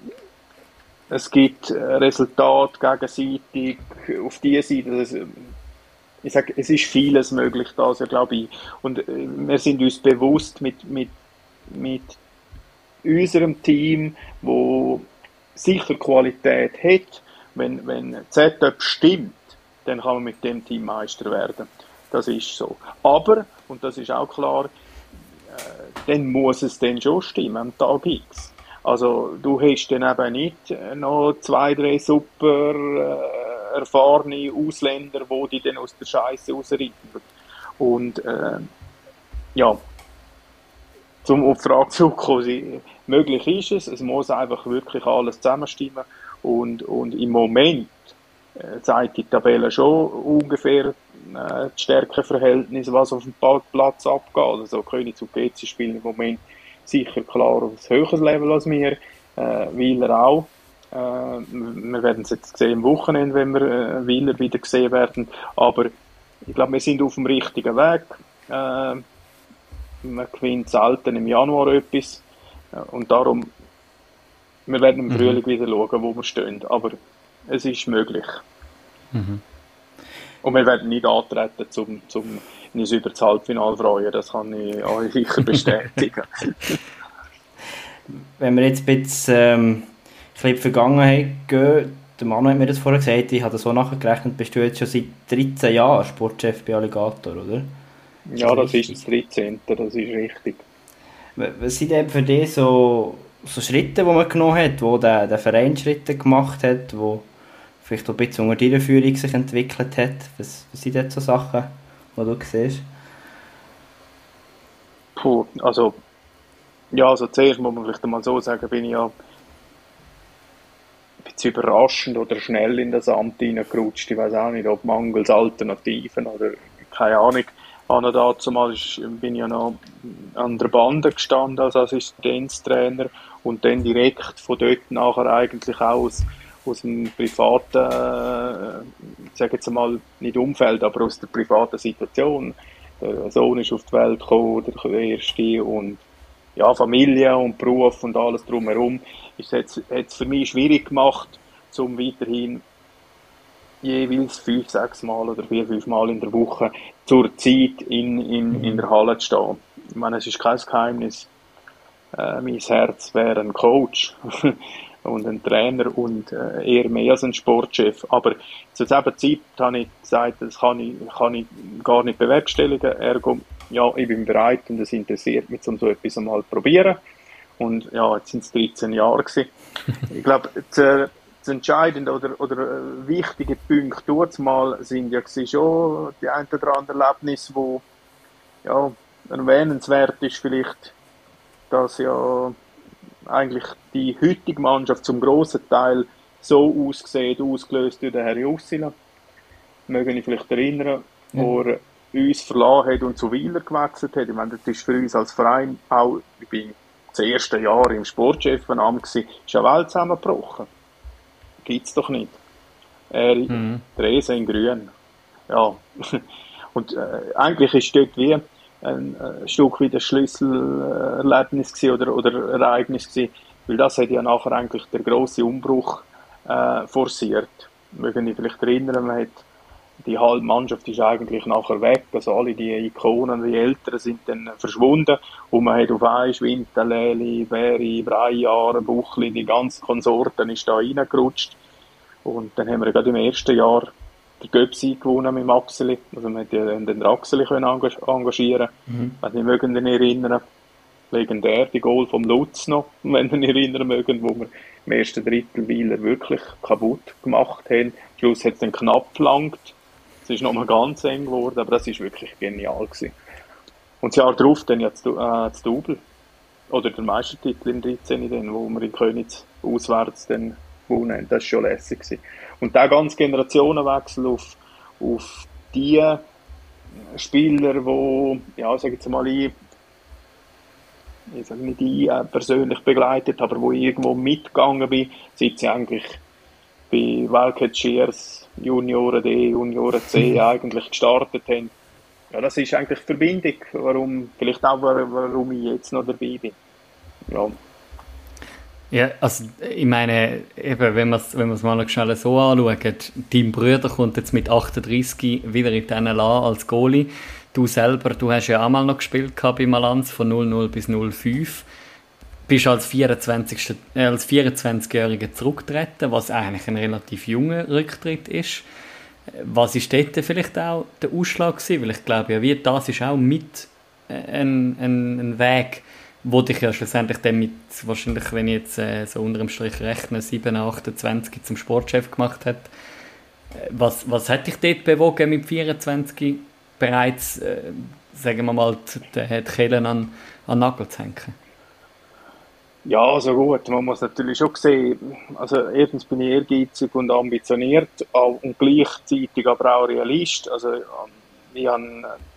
es gibt äh, Resultate gegenseitig auf dieser Seite. Das, ich sage, es ist vieles möglich da, also, glaube ich. Und äh, wir sind uns bewusst mit, mit, mit unserem Team, wo sicher Qualität hat, wenn, wenn Setup stimmt, dann kann man mit dem Team Meister werden. Das ist so. Aber, und das ist auch klar, äh, dann muss es dann schon stimmen am Tag X. Also du hast dann eben nicht noch zwei, drei super äh, erfahrene Ausländer, die die dann aus der Scheiße rausreiten. Und äh, ja, zum auf die Frage zurückzukommen, möglich ist es, es muss einfach wirklich alles zusammenstimmen und, und im Moment äh, zeigt die Tabelle schon ungefähr äh, das Stärkeverhältnis, was auf dem Platz abgeht. Also Königs und GC spielen im Moment sicher klar auf ein höheres Level als wir, äh, Wieler auch. Äh, wir werden es jetzt sehen am Wochenende, wenn wir äh, Wieler wieder gesehen werden, aber ich glaube, wir sind auf dem richtigen Weg. Äh, man gewinnt selten im Januar etwas äh, und darum, wir werden im mhm. Frühling wieder schauen, wo wir stehen, aber es ist möglich. Mhm. Und wir werden nicht antreten, zum, zum uns über das Halbfinale freuen. Das kann ich euch sicher bestätigen. Wenn wir jetzt ein bisschen, ähm, in die Vergangenheit gehen, der Manu hat mir das vorher gesagt, ich habe das so nachgerechnet, bist du jetzt schon seit 13 Jahren Sportchef bei Alligator, oder? Ja, das ist das 13. Das ist richtig. Was sind denn für dich so, so Schritte, die man genommen hat, wo der, der Verein Schritte gemacht hat, wo vielleicht auch ein bisschen unter deiner Führung sich entwickelt hat? Was, was sind denn so Sachen? was du siehst? Puh, also, ja, also zuerst muss man vielleicht einmal so sagen, bin ich ja bisschen überraschend oder schnell in das Amt hineingerutscht. Ich weiß auch nicht, ob mangels Alternativen oder keine Ahnung. An dazu mal bin ich ja noch an der Bande gestanden als Assistenztrainer und dann direkt von dort nachher eigentlich aus aus dem privaten, äh, ich sage jetzt mal, nicht Umfeld, aber aus der privaten Situation. Der Sohn ist auf die Welt gekommen, der erste, und ja, Familie und Beruf und alles drumherum, ist jetzt, hat es für mich schwierig gemacht, um weiterhin jeweils fünf, sechs Mal oder vier, fünf Mal in der Woche zur Zeit in, in, in der Halle zu stehen. Ich meine, es ist kein Geheimnis. Äh, mein Herz wäre ein Coach. und ein Trainer und äh, eher mehr als ein Sportchef. Aber zu dieser Zeit habe ich gesagt, das kann ich, kann ich gar nicht bewerkstelligen. Ergo, ja, ich bin bereit und es interessiert mich, um so etwas einmal zu probieren. Und ja, jetzt sind es 13 Jahre gewesen. Ich glaube, das, das entscheidende oder, oder äh, wichtige Punkte dort mal sind ja schon die ein oder andere Erlebnis, wo ja, erwähnenswert ist vielleicht, dass ja eigentlich die heutige Mannschaft zum grossen Teil so aussieht, ausgelöst durch den Herrn Jussila. Mögen ich vielleicht erinnern, wo er uns verlassen hat und zu Wieler gewechselt hat. Ich meine, das ist für uns als Verein auch, ich bin das erste Jahr im Sportchefamt gewesen, ist eine Welt zusammengebrochen. Gibt's doch nicht. Er, mhm. Therese in Grün. Ja. Und äh, eigentlich ist dort wie, ein äh, Stück wie ein Schlüsselerlebnis oder, oder Ereignis gewesen, weil das hat ja nachher eigentlich der große Umbruch äh, forciert. Mögen Sie vielleicht erinnern, man hat die halbe Mannschaft ist eigentlich nachher weg, also alle die Ikonen, die Älteren sind dann verschwunden und man hat auf einmal Winterleli, Beri, Breijar, Buchli, die ganzen Konsorten ist da reingerutscht und dann haben wir gerade im ersten Jahr der Göpsi gewonnen mit Axeli. Also man hätte ja den Axeli können engagieren mhm. Wenn Sie mögen den erinnern. legendär, die Goal vom Lutz noch, wenn ihr erinnern mögt, wo wir im ersten Drittel Weiler wirklich kaputt gemacht haben. Am Schluss hat es dann knapp gelangt. Es ist nochmal ganz eng geworden, aber das ist wirklich genial gewesen. Und das Jahr darauf dann ja das, äh, das Double. Oder der Meistertitel im 13. Dann, wo wir in Königs auswärts dann gewonnen Das war schon lässig gewesen. Und der ganze Generationenwechsel auf, auf die Spieler, die, ja, sag jetzt mal, ich, ich sage nicht ich äh, persönlich begleitet, aber wo ich irgendwo mitgegangen bin, seit sie eigentlich bei Wildcat Shears Junioren D, Junioren C eigentlich gestartet haben. Ja, das ist eigentlich die Verbindung, warum, vielleicht auch, warum ich jetzt noch dabei bin. Ja. Ja, also ich meine, eben, wenn man es wenn mal noch schnell so anschaut, dein Bruder kommt jetzt mit 38 wieder in den LA als Goalie. Du selber, du hast ja auch mal noch gespielt bei Malanz von 00 bis 05. Bist als 24. Äh, als 24-Jähriger zurückgetreten, was eigentlich ein relativ junger Rücktritt ist. Was ist dort vielleicht auch der Ausschlag gewesen? Weil ich glaube ja, wie das ist auch mit äh, ein, ein, ein Weg, wo dich ja schlussendlich dann mit, wahrscheinlich, wenn ich jetzt äh, so unter dem Strich rechne, 7, 28 zum Sportchef gemacht hat. Äh, was, was hat dich dort bewogen, mit 24 bereits, äh, sagen wir mal, die, die Kehlen an, an Nagel zu hängen? Ja, also gut, man muss natürlich schon sehen, also erstens bin ich ehrgeizig und ambitioniert und gleichzeitig aber auch Realist. Also ich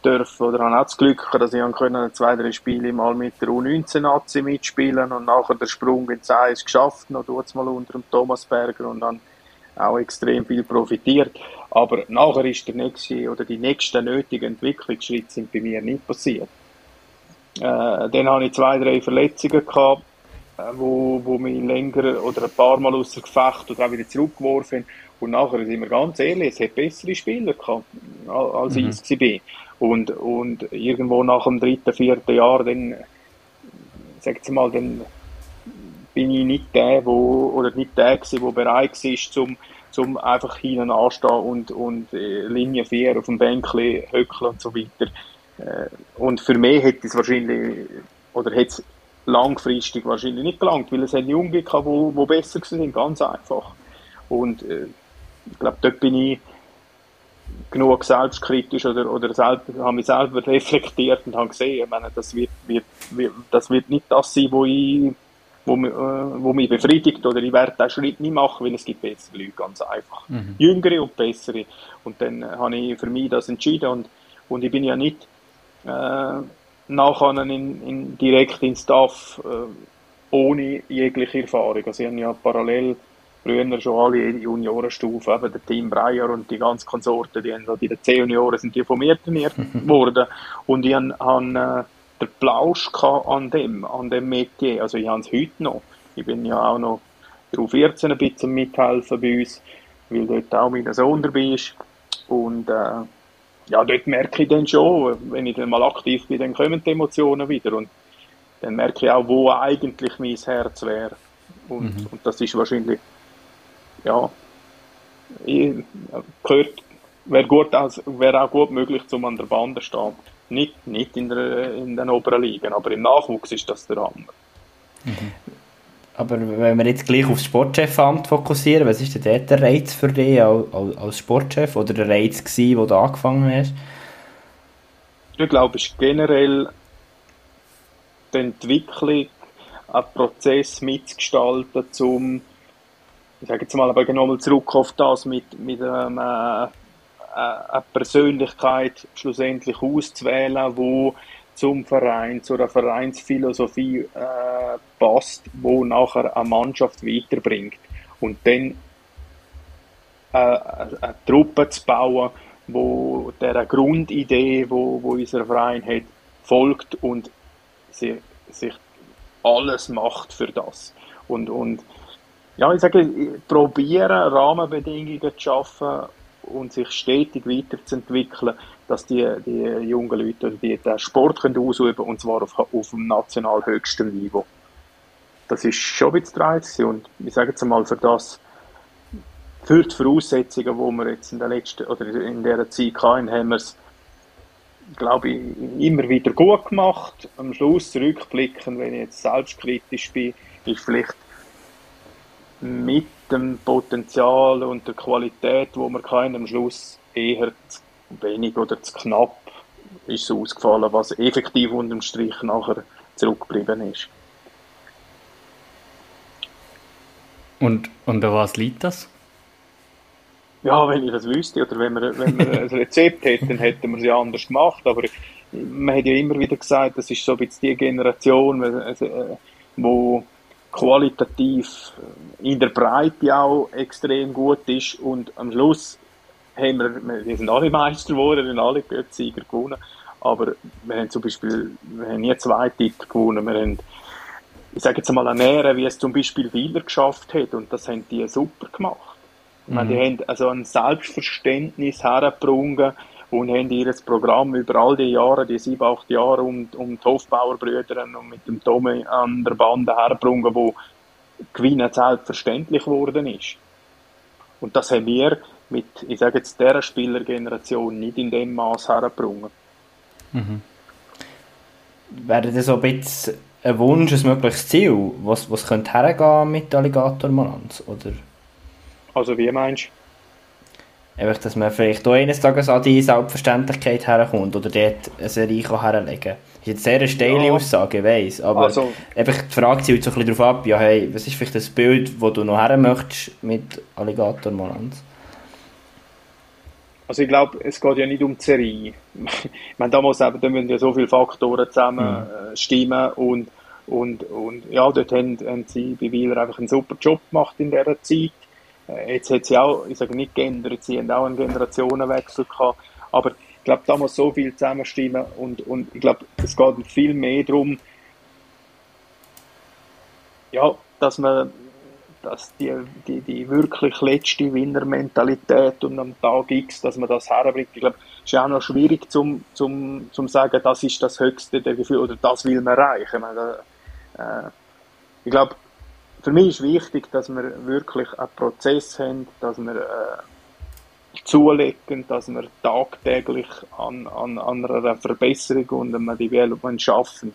durfte oder habe auch das Glück, dass ich können zwei, drei Spiele mal mit der U19-Nazi mitspielen und nachher den Sprung ins Eis geschafft, noch dort mal unter dem Thomas Berger und dann auch extrem viel profitiert. Aber nachher ist der nächste oder die nächsten nötigen Entwicklungsschritte sind bei mir nicht passiert. Äh, dann habe ich zwei, drei Verletzungen gehabt, äh, wo, wo mich länger oder ein paar Mal außer Gefecht oder auch wieder zurückgeworfen haben. Und nachher sind wir ganz ehrlich, es hat bessere Spieler gehabt, als mhm. ich war. Und, und irgendwo nach dem dritten, vierten Jahr, dann, sag mal, dann bin ich nicht der, wo, oder nicht der gewesen, der bereit war, zum, zum einfach hinten anstehen und, und äh, Linie 4 auf dem Bänkchen höckeln und so weiter. Äh, und für mich hätte es wahrscheinlich, oder hätte es langfristig wahrscheinlich nicht gelangt, weil es hat Junge gehabt, wo, wo besser sind, ganz einfach. Und äh, ich glaube, dort bin ich genug selbstkritisch oder, oder selber, habe mich selber reflektiert und habe gesehen, ich meine, das wird, wird, wird, das wird nicht das sein, wo ich wo, äh, wo mich befriedigt oder ich werde diesen Schritt nicht machen, weil es gibt bessere Leute, ganz einfach. Mhm. Jüngere und bessere. Und dann äh, habe ich für mich das entschieden und, und ich bin ja nicht äh, nachher in, in, direkt in Staff äh, ohne jegliche Erfahrung. Also ich habe ja parallel früher schon alle Juniorenstufen, eben der Team Breyer und die ganzen Konsorten, die haben bei den C-Junioren sind die von mir trainiert worden. Und ich habe, habe äh, den Plausch an dem, an dem Metier. Also ich habe es heute noch. Ich bin ja auch noch drauf 14 ein bisschen mithelfen bei uns, weil dort auch mein Sohn dabei ist. Und äh, ja, dort merke ich dann schon, wenn ich dann mal aktiv bin, dann kommen die Emotionen wieder. Und dann merke ich auch, wo eigentlich mein Herz wäre. Und, mhm. und das ist wahrscheinlich ja, gehört, wäre gut, wäre auch gut möglich, um an der Bande zu stehen. Nicht, nicht in, der, in den oberen Ligen, aber im Nachwuchs ist das der Hammer. Mhm. Aber wenn wir jetzt gleich aufs Sportchefamt fokussieren, was ist denn der Reiz für dich als Sportchef oder der Reiz gewesen, wo du angefangen hast? Ich glaube, es ist generell die Entwicklung, einen Prozess mitzugestalten, um ich sage jetzt mal, aber nochmal zurück auf das mit, mit ähm, äh, äh, eine Persönlichkeit schlussendlich auszuwählen, wo zum Verein, zu einer Vereinsphilosophie äh, passt, wo nachher eine Mannschaft weiterbringt. Und dann äh, eine Truppe zu bauen, wo der Grundidee, wo, wo unser Verein hat, folgt und sich, sich alles macht für das. Und, und ja, ich sage, probieren, Rahmenbedingungen zu schaffen und sich stetig weiterzuentwickeln, dass die, die jungen Leute die, den Sport können ausüben und zwar auf, auf dem national höchsten Niveau. Das ist schon ein bisschen reiz und ich sage jetzt mal, für das, für die Voraussetzungen, die wir jetzt in der letzten oder in dieser Zeit hatten, haben wir es glaube ich, immer wieder gut gemacht. Am Schluss zurückblicken, wenn ich jetzt selbstkritisch bin, ist vielleicht mit dem Potenzial und der Qualität, wo man kann, am Schluss eher zu wenig oder zu knapp ist so ausgefallen, was effektiv unterm Strich nachher zurückgeblieben ist. Und, und an was liegt das? Ja, wenn ich das wüsste oder wenn wir, wenn wir ein Rezept hätten, dann hätten wir es ja anders gemacht. Aber man hat ja immer wieder gesagt, das ist so ein bisschen die Generation, also, äh, wo qualitativ in der Breite auch extrem gut ist und am Schluss haben wir, wir sind alle Meister geworden, wir haben alle Götzsieger gewonnen, aber wir haben zum Beispiel, wir haben nie zwei Titel gewonnen, wir haben, ich sage jetzt mal, Nähe, wie es zum Beispiel Wieler geschafft hat und das haben die super gemacht. Mhm. Meine, die haben also ein Selbstverständnis hergebrungen und haben ihr Programm über all die Jahre, die sieben, acht Jahre um, um die Hofbauerbrüder und mit dem Tommy an der Bande hergebrungen, wo Gewinnen selbstverständlich geworden ist. Und das haben wir mit, ich sage jetzt, dieser Spielergeneration nicht in dem Maß hergebrungen. Mhm. Wäre das so ein bisschen ein Wunsch, ein mögliches Ziel, was, was könnte hergehen mit Alligator Malanz, oder? Also wie meinst du? Einfach, dass man vielleicht auch eines Tages an die Selbstverständlichkeit herkommt oder dort eine Serie herlegen kann. Das ist jetzt sehr eine steile ja. Aussage, ich weiss, aber also, einfach die Frage zielt so ein bisschen darauf ab, ja, hey, was ist vielleicht das Bild, das du noch her möchtest mit Alligator Malanz? Also ich glaube, es geht ja nicht um die Serie. ich meine, damals eben, da müssen ja so viele Faktoren zusammen mhm. Äh, stimmen und, und, und ja, dort haben, haben sie bei Wieler einfach einen super Job gemacht in dieser Zeit. Äh, jetzt hat sie auch, ich sage nicht geändert, sie haben auch einen Generationenwechsel gehabt, aber ich glaube, da muss so viel zusammenstimmen und, und ich glaube, es geht viel mehr darum, ja, dass man dass die, die, die wirklich letzte Winnermentalität und am Tag X, dass man das herbringt. Ich glaube, ist auch noch schwierig zum, zum, zum sagen, das ist das höchste der Gefühl oder das will man erreichen. Ich, meine, äh, ich glaube, für mich ist wichtig, dass wir wirklich einen Prozess haben, dass wir äh, zulegen, dass wir tagtäglich an, an, an einer Verbesserung und einem Development schaffen.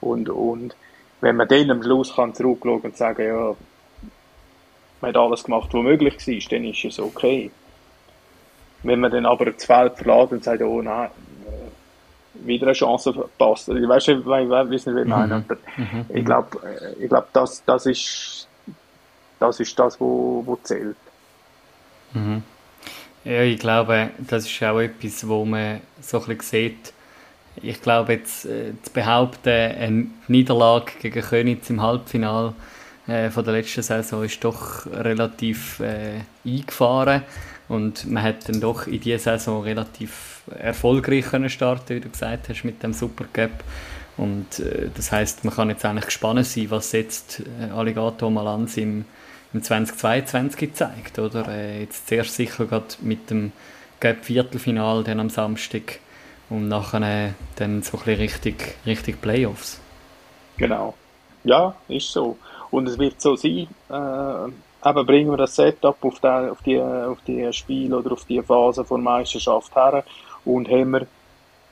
Und, und wenn man dann am Schluss kann zurückschauen und sagen, ja, man hat alles gemacht, was möglich war, dann ist es okay. Wenn man dann aber das Feld verlässt und sagt, oh nein, äh, wieder eine Chance verpasst. Ich weiß nicht, ich weiß nicht, wie ich meine. Mhm. mhm. Ich glaube, äh, ich glaub, das, das, ist, das ist das, wo, wo zählt. Mhm. Ja, ich glaube, das ist auch etwas, wo man so ein bisschen sieht. Ich glaube, jetzt äh, zu behaupten, eine Niederlage gegen Königs im Halbfinale äh, von der letzten Saison ist doch relativ äh, eingefahren und man hat dann doch in dieser Saison relativ erfolgreich können starten, wie du gesagt hast, mit dem Supercup. Und äh, das heißt, man kann jetzt eigentlich gespannt sein, was jetzt äh, Alligator Malanz im, im 2022 zeigt, oder? Äh, jetzt zuerst sicher gerade mit dem Cup Viertelfinal dann am Samstag und nachher dann so ein bisschen richtig, richtig Playoffs. Genau. Ja, ist so. Und es wird so sein, äh, eben bringen wir das Setup auf, die, auf, die, auf die Spiel oder auf die Phase der Meisterschaft her und haben wir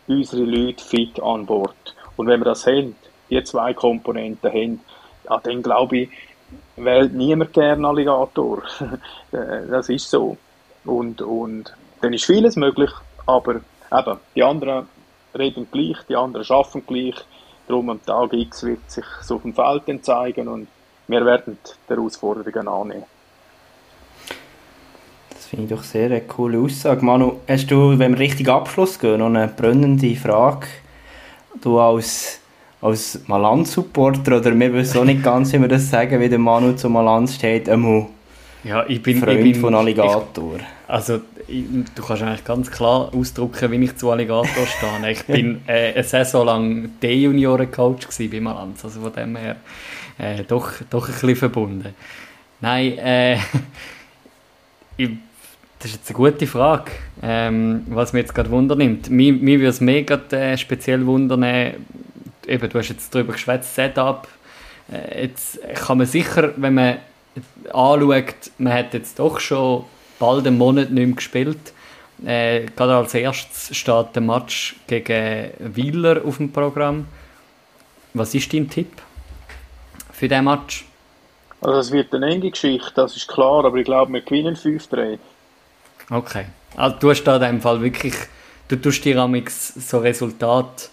unsere Leute fit an Bord. Und wenn wir das haben, die zwei Komponenten haben, ja, dann glaube ich, wählt niemand gerne Alligator. Äh, das ist so. Und, und dann ist vieles möglich, aber eben, die anderen reden gleich, die anderen schaffen gleich. Darum am Tag X wird sich so auf dem Feld zeigen und wir werden die Herausforderungen annehmen. Das finde ich doch sehr eine coole Aussage. Manu, hast du, wenn wir richtig Abschluss gehen, noch eine brennende Frage? Du als, als Malanz-Supporter, oder wir wissen auch nicht ganz, wie wir das sagen, wie der Manu zu Malanz steht, einmal ja, ich bin, Freund ich bin, von Alligator. Ich, also, du kannst eigentlich ganz klar ausdrücken, wie ich zu Alligator stehe. Ich bin äh, eine Saison lang D-Junioren-Coach bei Malanz, also von dem her äh, doch, doch ein bisschen verbunden. Nein, äh, ich, das ist jetzt eine gute Frage, ähm, was mich jetzt gerade wundernimmt. Mir, mir würde es mega äh, speziell wundern, eben, du hast jetzt darüber geschwätzt, Setup. Äh, jetzt kann man sicher, wenn man anschaut, man hat jetzt doch schon bald einen Monat nicht mehr gespielt Äh, gerade als erstes steht der Match gegen Wieler auf dem Programm. Was ist dein Tipp für diesen Match? Also es wird eine enge Geschichte, das ist klar, aber ich glaube, wir gewinnen 5-3. Okay. Also du hast da in dem Fall wirklich, du tust dir amix so Resultat,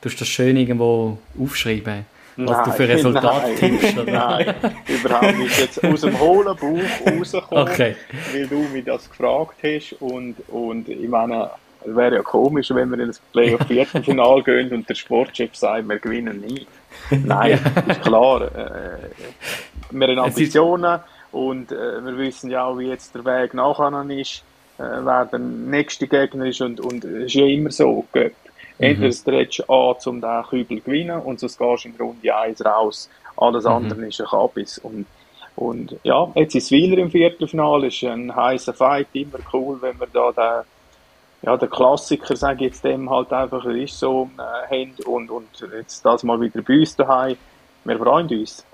du hast das schön irgendwo aufschreiben, was Nein, du für Resultat nein, tippst. Oder? Nein, überhaupt nicht. Jetzt aus dem hohlen Bauch rauskommen, Okay. weil du mich das gefragt hast und, und ich meine, es wäre ja komisch, wenn wir in das Playoff-Viertelfinale gehen und der Sportchef sagt, wir gewinnen nicht. Nein, ist klar. Äh, wir haben Ambitionen und äh, wir wissen ja auch, wie jetzt der Weg nachher ist, äh, wer der nächste Gegner ist und, es ist ja immer so, Göpp. Entweder mhm. trittst du an, um den Kübel zu gewinnen und sonst gehst du in Runde 1 raus. Alles andere ist ein Kabis. Und, und ja, jetzt ist Wieler im Viertelfinale, ist ein heißer Fight, immer cool, wenn wir da den, ja, der Klassiker, sage ich jetzt dem halt einfach, er ist so, äh, haben und, und jetzt das mal wieder bei uns daheim. Wir freuen uns.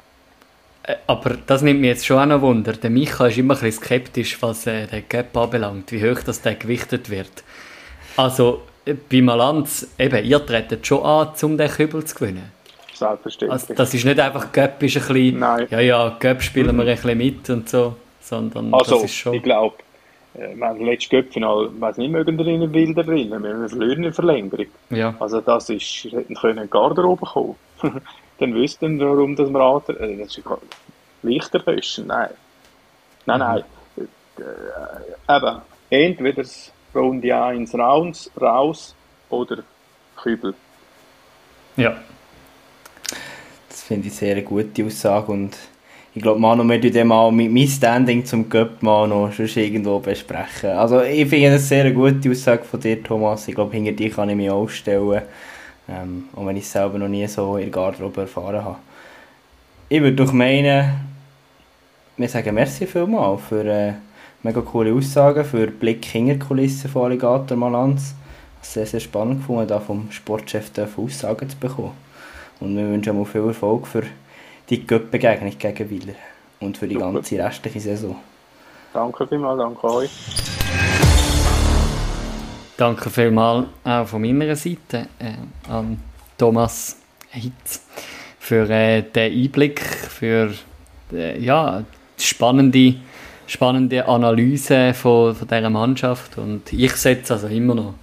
Äh, Aber das nimmt mich jetzt schon auch noch Wunder. Der Micha ist immer ein bisschen skeptisch, was äh, den Gap anbelangt, wie hoch das der gewichtet wird. Also, bei Malanz, eben, ihr tretet schon an, um den Kübel zu gewinnen. Selbstverständlich. Also, das ist nicht einfach, Gap ist ein bisschen, Nein. ja, ja, Gap spielen wir ein bisschen mit und so, sondern Also, das ist schon... ich glaube, äh, wir haben das letzte Göpfinal, ich weiß nicht, mögen drin Bilder drin, wir verlieren in Verlängerung. Ja. Also das ist, hätten können in Garderobe kommen. Dann wüssten wir, warum das wir an, äh, das ist leichter löschen, nein. Nein, nein. Äh, eben, entweder das Runde 1 raus, raus oder Kübel. ja. Das finde ich sehr eine gute Aussage und ich glaube, Manu, wir werden mal mit mein Standing zum Göpp mal noch sonst irgendwo besprechen. Also ich finde das sehr eine gute Aussage von dir, Thomas. Ich glaube, hinter dir kann ich mich auch stellen, ähm, auch wenn ich es selber noch nie so in der Garderobe erfahren habe. Ich würde doch meinen, wir sagen merci vielmals für äh, mega coole Aussagen, für den Blick hinter die Kulissen von Alligator Malanz. Sehr, sehr spannend gefunden, da vom Sportchef Aussagen zu bekommen. Und wir wünschen mal viel Erfolg für die Göpp-Begegnung gegen Wieler und für die Super. ganze restliche Saison. Danke vielmals, danke euch. Danke vielmals auch von meiner Seite äh, an Thomas Hitz für äh, den Einblick, für äh, ja, die spannende, spannende Analyse von, von dieser Mannschaft. Und ich setze also immer noch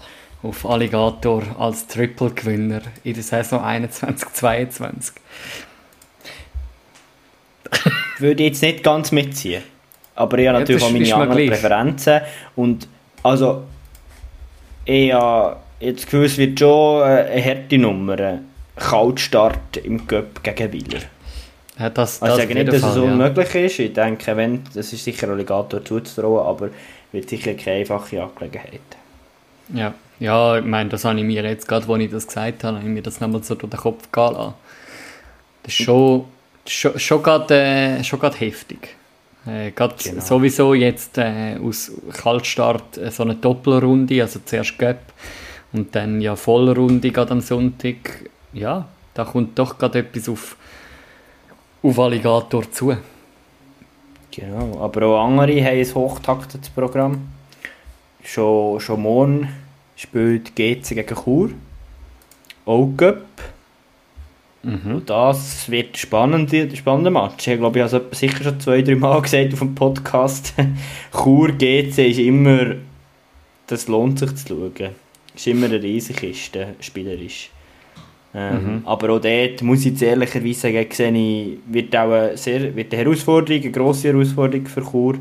auf Alligator als Triple-Gewinner in der Saison 21-22. Würde ich jetzt nicht ganz mitziehen. Aber ich habe Ja, natürlich das auch meine anderen gleich. Präferenzen. Und also, ich habe jetzt das Gefühl, es wird schon eine harte Nummer. Ein Kaltstart im Cup gegen Wieler. Ja, das, Also ich sage nicht, dass Fall, es ja. unmöglich ist. Ich denke, wenn, das ist sicher Alligator zuzutrauen, aber wird sicher keine einfache Angelegenheit. Ja, ja ich meine, das habe ich mir jetzt gerade, als ich das gesagt habe, habe ich mir das nochmal so durch den Kopf gehen lassen. Das ist schon, schon, schon gerade äh, schon gerade heftig. Äh, gerade Genau. sowieso jetzt äh, aus Kaltstart äh, so eine Doppelrunde, also zuerst Gap und dann ja Vollrunde gerade am Sonntag. Ja, da kommt doch gerade etwas auf, auf Alligator zu. Genau, aber auch andere haben ein hochtaktetes Programm. Schon, schon morgen spielt GC gegen Chur. Auch Cup. Mhm. Und das wird ein spannender, spannender Match. Ich glaube, ich habe es sicher schon zwei, drei Mal gesagt auf dem Podcast. Chur GC ist immer, das lohnt sich zu schauen. Ist immer eine riesige Kiste, spielerisch. Ähm, Aber auch dort muss ich jetzt ehrlicherweise sagen, sehe ich, wird auch eine, sehr, wird eine Herausforderung, eine grosse Herausforderung für Chur.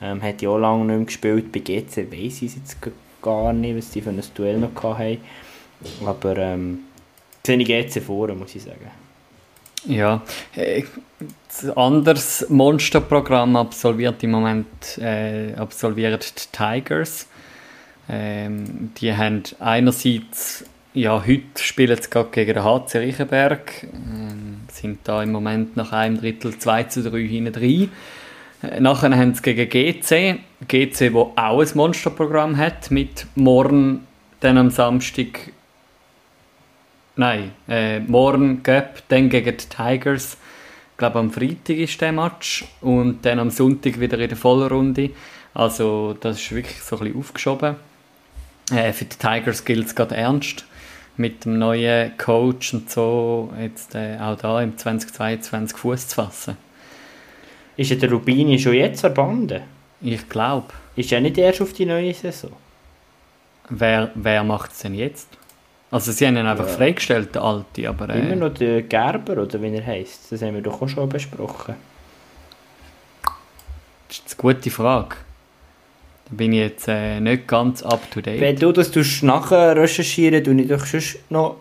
Ähm, hat ja auch lange nicht mehr gespielt. Bei GC weiss ich es jetzt gar nicht, was die für ein Duell noch hatten. Aber ähm, sehe ich GC vor, muss ich sagen. Ja, äh, ein anderes Monsterprogramm absolviert im Moment äh, absolvieren die Tigers. Ähm, die haben einerseits, ja, heute spielen sie gerade gegen den HC Reichenberg, ähm, sind da im Moment nach einem Drittel 2 zu 3 hinten drin. Äh, Nachher haben sie gegen GC, GC, wo auch ein Monsterprogramm hat, mit morgen dann am Samstag Nein, äh, morgen Göpp, dann gegen die Tigers. Ich glaube, am Freitag ist der Match und dann am Sonntag wieder in der Vollrunde. Also, das ist wirklich so ein bisschen aufgeschoben. Äh, für die Tigers gilt es gerade ernst. Mit dem neuen Coach und so, jetzt äh, auch da im 2022 Fuß zu fassen. Ist ja der Rubini schon jetzt verbunden? Ich glaube. Ist er nicht erst auf die neue Saison? Wer, wer macht es denn jetzt? Also sie haben ihn einfach Ja. freigestellt, der Alte, aber... Äh, Immer noch der Gerber, oder wie er heisst. Das haben wir doch auch schon besprochen. Das ist eine gute Frage. Da bin ich jetzt äh, nicht ganz up to date. Wenn du das tust nachher recherchieren, tue ich doch schon noch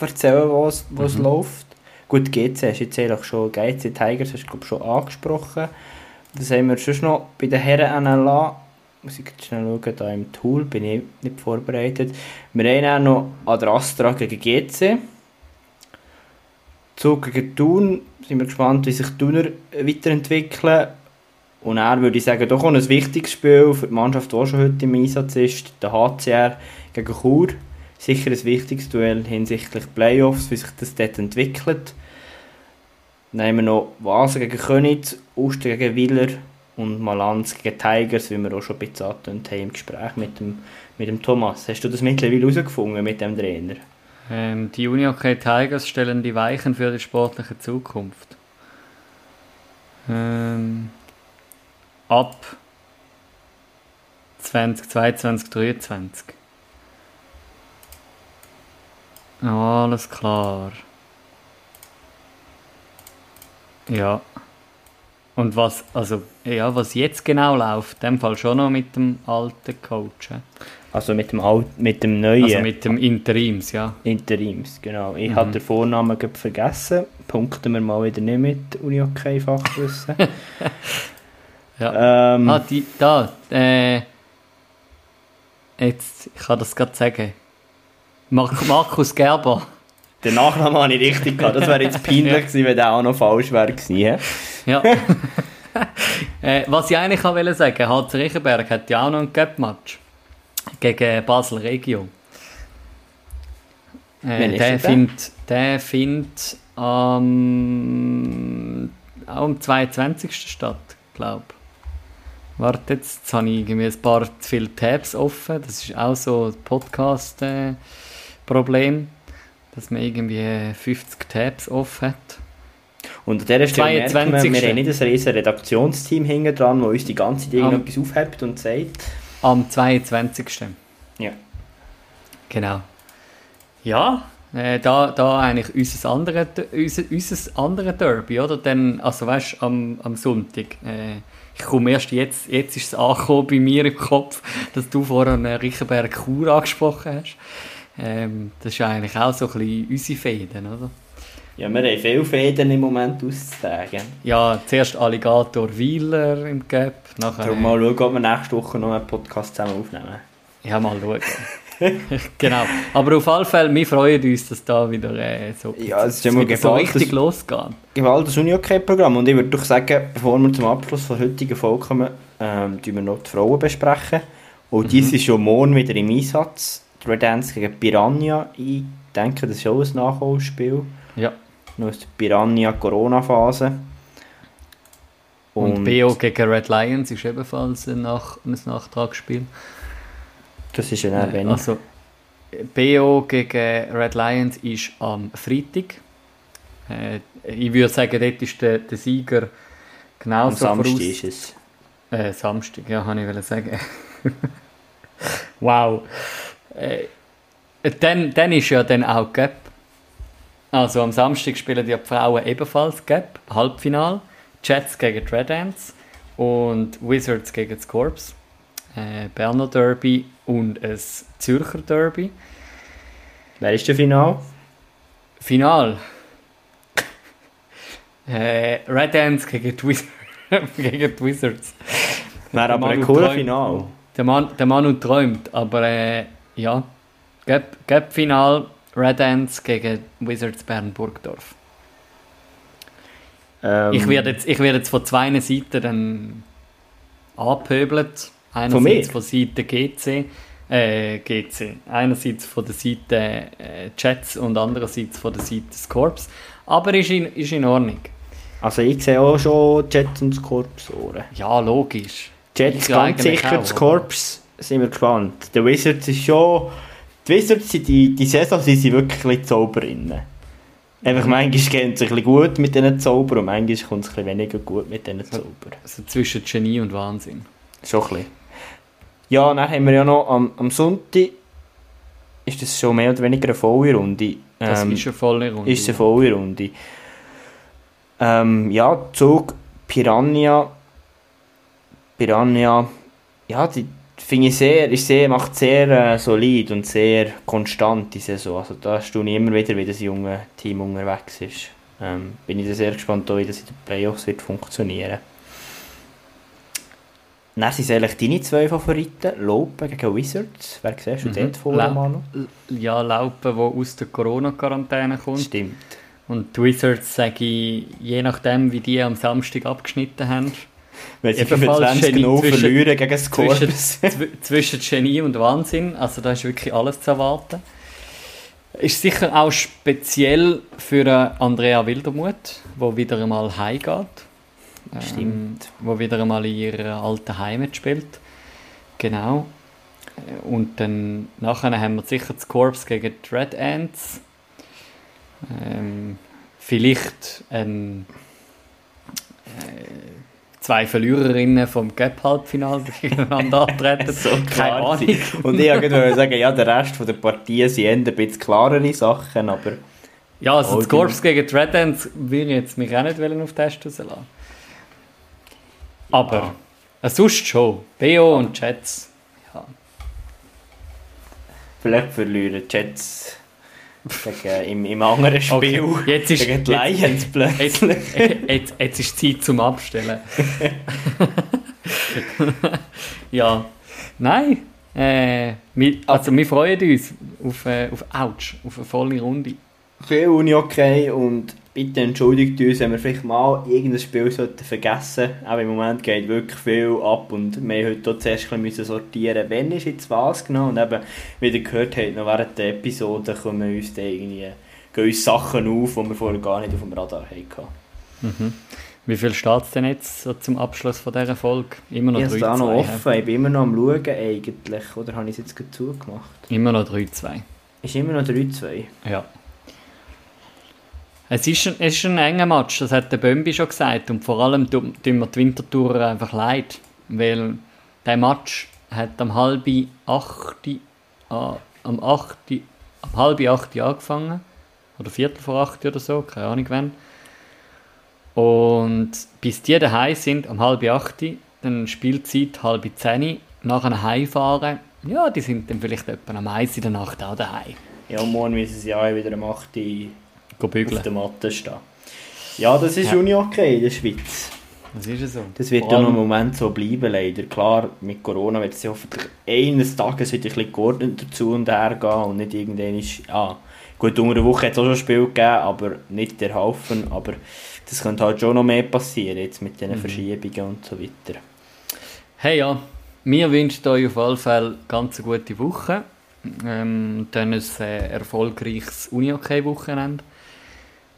erzählen, was, was Mhm. läuft. Gut, GC hast du jetzt eigentlich schon, GC Tigers hast du glaub, schon angesprochen. Das haben wir schon noch bei den Herren NLA. Muss ich jetzt schnell schauen, da im Tool bin ich nicht vorbereitet. Wir haben auch noch Ad Astra gegen GC. Zug gegen Thun. Sind wir gespannt, wie sich Thuner weiterentwickeln. Und er würde ich sagen, doch ein wichtiges Spiel für die Mannschaft, die auch schon heute im Einsatz ist. Der HCR gegen Chur. Sicher ein wichtiges Duell hinsichtlich Playoffs, wie sich das dort entwickelt. Dann haben wir noch Vasa gegen Königs, Uster gegen Willer und Malanz gegen Tigers, wie wir auch schon ein bisschen angetönt haben im Gespräch mit dem, mit dem Thomas. Hast du das mittlerweile herausgefunden mit dem Trainer? Ähm, die Unihockey Tigers stellen die Weichen für die sportliche Zukunft. Ähm, ab 2022, 2023. Alles klar. Ja. Und was, also, ja, was jetzt genau läuft, in dem Fall schon noch mit dem alten Coach. Also mit dem, Alt, mit dem neuen Also mit dem Interims, ja. Interims, genau. Ich Mhm. habe den Vornamen vergessen. Punkten wir mal wieder nicht mit Uni-Hockey-Fachwissen. Ja. ähm, Ah, die, da, äh, jetzt, ich kann das gerade sagen. Mark, Markus Gerber. Den Nachnamen habe ich richtig gehabt. Das wäre jetzt peinlich gewesen, wenn der auch noch falsch wäre gewesen. Ja. äh, was ich eigentlich auch wollte sagen, HC Riechenberg hat ja auch noch ein Cup-Match gegen Basel Regio. Äh, der findet, der findet am auch am 22. statt, glaube Warte, jetzt, jetzt habe ich irgendwie ein paar zu viele Tabs offen. Das ist auch so ein Podcast-Problem, dass man irgendwie 50 Tabs offen hat. Und an dieser Stelle merken wir, 22.. wir haben nicht ein riesen Redaktionsteam hinten dran, das uns die ganze Zeit irgendetwas aufhebt und sagt. Am 22. Ja. Genau. Ja, äh, da, da eigentlich unser andere, unser, unser andere Derby, oder? Dann, also weißt du, am, am Sonntag. Äh, ich komme erst jetzt, jetzt ist es angekommen bei mir im Kopf, dass du vorhin äh, Riechenberg Chur angesprochen hast. Ähm, das ist eigentlich auch so ein bisschen unsere Fäden, oder? Ja, wir haben viele Fäden im Moment auszutragen. Ja, zuerst Alligator Wieler im Gap, nachher... Darum mal schauen, ob wir nächste Woche noch einen Podcast zusammen aufnehmen. Ja, mal schauen. genau. Aber auf alle Fälle, wir freuen uns, dass da wieder äh, so, Ja, es ist mal wieder so richtig dass- losgeht. Gewaltiges Uni-Hockey-Programm. Und ich würde doch sagen, bevor wir zum Abschluss der heutigen Folge kommen, ähm, wir noch die Frauen besprechen. Und die sind schon morgen wieder im Einsatz. Die Red Ants gegen Piranha. Ich denke, das ist auch ein Nachholspiel. Ja. Noch aus der Piranha-Corona-Phase. Und, BO gegen Red Lions ist ebenfalls ein, Nach ein Nachtragsspiel. Das ist ja Äh, wenig. also, BO gegen Red Lions ist am Freitag. Äh, ich würde sagen, dort ist der, der Sieger Am genauso Samstag voraus- ist es. Äh, Samstag, ja, kann ich wollte sagen. wow. Äh, dann, dann ist ja dann auch Gap. Also am Samstag spielen die Frauen ebenfalls Gap, Halbfinal. Jets gegen die Red Ants und Wizards gegen die Corps. Äh, Berner Derby und ein Zürcher Derby. Wer ist der Final? Final. Äh, Red Ants gegen die, Wiz gegen die Wizards. Der aber ein träumt. Final. Der Mann, der Manu träumt, aber äh, ja. Gap- Gap-Final Red Ants gegen Wizards Bern Burgdorf. Ähm, Ich werde jetzt, ich werde jetzt von zwei Seiten dann angepöbelt. Von Einerseits mir? von Seite GC, äh, GC. Einerseits von der Seite äh, Jets und andererseits von der Seite Scorps. Aber ist in, ist in Ordnung. Also ich sehe auch schon Jets und Scorps Ohren. Ja, logisch. Jets Ich ganz sicher, auch, Scorps sind wir gespannt. Der Wizards ist schon... Die Wizards, sind die, die Saison sind sie wirklich ein bisschen Zauberinnen. Einfach manchmal geht es ein bisschen gut mit diesen Zaubern und manchmal kommt es ein bisschen weniger gut mit diesen Zaubern. Also zwischen Genie und Wahnsinn. Schon ein bisschen. Ja, dann haben wir ja noch am, am Sonntag ist das schon mehr oder weniger eine volle Runde. Das Ähm, ist eine volle Runde. ist eine volle Runde. Ähm, ja, Zug Piranha. Piranha, ja, die finde ich sehr, ist sehr, macht sehr äh, solid und sehr konstant die Saison. Also da staune ich immer wieder, wie das junge Team unterwegs ist. Ähm, bin ich sehr gespannt, wie das in den Playoffs wird funktionieren. Dann sind es eigentlich deine zwei Favoriten. Lopen gegen Wizards. Wer siehst du Mhm. dort vor, Manu? Ja, Laupen, der aus der Corona-Quarantäne kommt. Stimmt. Und die Wizards, sage ich, je nachdem, wie die am Samstag abgeschnitten haben, Wenn sie Ebenfalls 25 Genie verlieren gegen das zwischen, Corpus. zwischen Genie und Wahnsinn. Also da ist wirklich alles zu erwarten. Ist sicher auch speziell für äh, Andrea Wildermuth, wo wieder einmal heimgeht. Ähm, Stimmt. wo wieder einmal in ihrer alten Heimat spielt. Genau. Äh, Und dann nachher haben wir sicher das Corps gegen die Red Ants. Ähm, vielleicht ein, äh, zwei Verliererinnen vom Gap-Halbfinale gegeneinander antreten. So Keine Ahnung. Und ich wollte sagen, ja, der Rest von der Partien sind ein bisschen klarere Sachen, aber Ja, also das Corps gegen die Red Ants würde ich jetzt mich auch nicht auf Test rauslassen. Aber äh, sonst schon. BO und Jets. Ja. vielleicht verlieren die Jets gegen, im, im anderen Spiel Okay, jetzt ist- gegen die jetzt- Lions plötzlich. Jetzt, jetzt, jetzt ist Zeit zum Abstellen. ja. Nein. Äh, wir, also wir freuen uns auf, äh, auf Ouch, auf eine volle Runde. Viel Uni okay und bitte entschuldigt uns, wenn wir vielleicht mal irgendein Spiel sollten vergessen Aber im Moment geht wirklich viel ab und wir haben heute zuerst ein bisschen müssen sortieren wenn ist jetzt was genau. Und eben, wie ihr gehört habt, noch während der Episode kommen uns dann irgendwie gehen uns Sachen auf, die wir vorher gar nicht auf dem Radar hatten. Wie viel steht es denn jetzt zum Abschluss von dieser Folge? Immer noch Ich 3-2. habe es auch noch offen, ich bin immer noch am Schauen eigentlich, oder habe ich es jetzt gerade zugemacht? Immer noch 3-2. Ist immer noch 3-2. Ja. Es ist, ein, es ist ein enger Match, das hat der Bömbi schon gesagt. Und vor allem tun mir die Wintertourer einfach leid. Weil der Match hat am halben acht, ah, am acht, am halben acht angefangen. Oder viertel vor acht oder so, keine Ahnung wann. Und bis die daheim sind, am halb acht, dann Spielzeit halb zehn, nachher heimfahren, ja, die sind dann vielleicht etwa am eins in der Nacht auch daheim. Ja, morgen müssen sie auch wieder am 8. Go auf bügeln. der Matte stehen. Ja, das ist Ja. Uni-Okay in der Schweiz. Das ist so. Das wird ja noch im Moment so bleiben, leider. Klar, mit Corona wird es hoffentlich eines Tages wieder ein bisschen geordnet dazu und her gehen und nicht irgendwann ist, ja, gut, unter der Woche hat es auch schon Spiel gegeben, aber nicht der Haufen, aber das könnte halt schon noch mehr passieren, jetzt mit diesen Verschiebungen und so weiter. Hey ja, wir wünschen euch auf alle Fälle ganz eine gute Woche. Ähm, dann ein äh, erfolgreiches Uni-OK-Wochenende.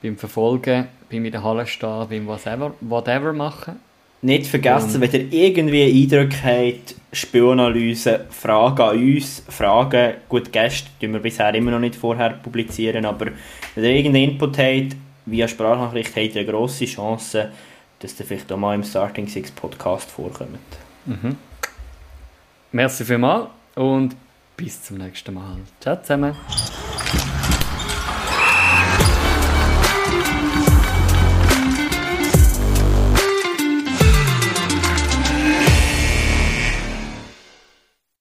Beim Verfolgen, beim in der Halle stehen, beim whatever, whatever machen. Nicht vergessen, wenn ihr irgendwie Eindrücke habt, Spielanalyse, Fragen an uns, Fragen, gut, Gäste tun wir bisher immer noch nicht vorher publizieren, aber wenn ihr irgendeinen Input habt, via Sprachnachricht, habt ihr eine grosse Chance, dass ihr vielleicht auch mal im Starting Six Podcast vorkommt. Merci vielmals und bis zum nächsten Mal. Ciao zusammen.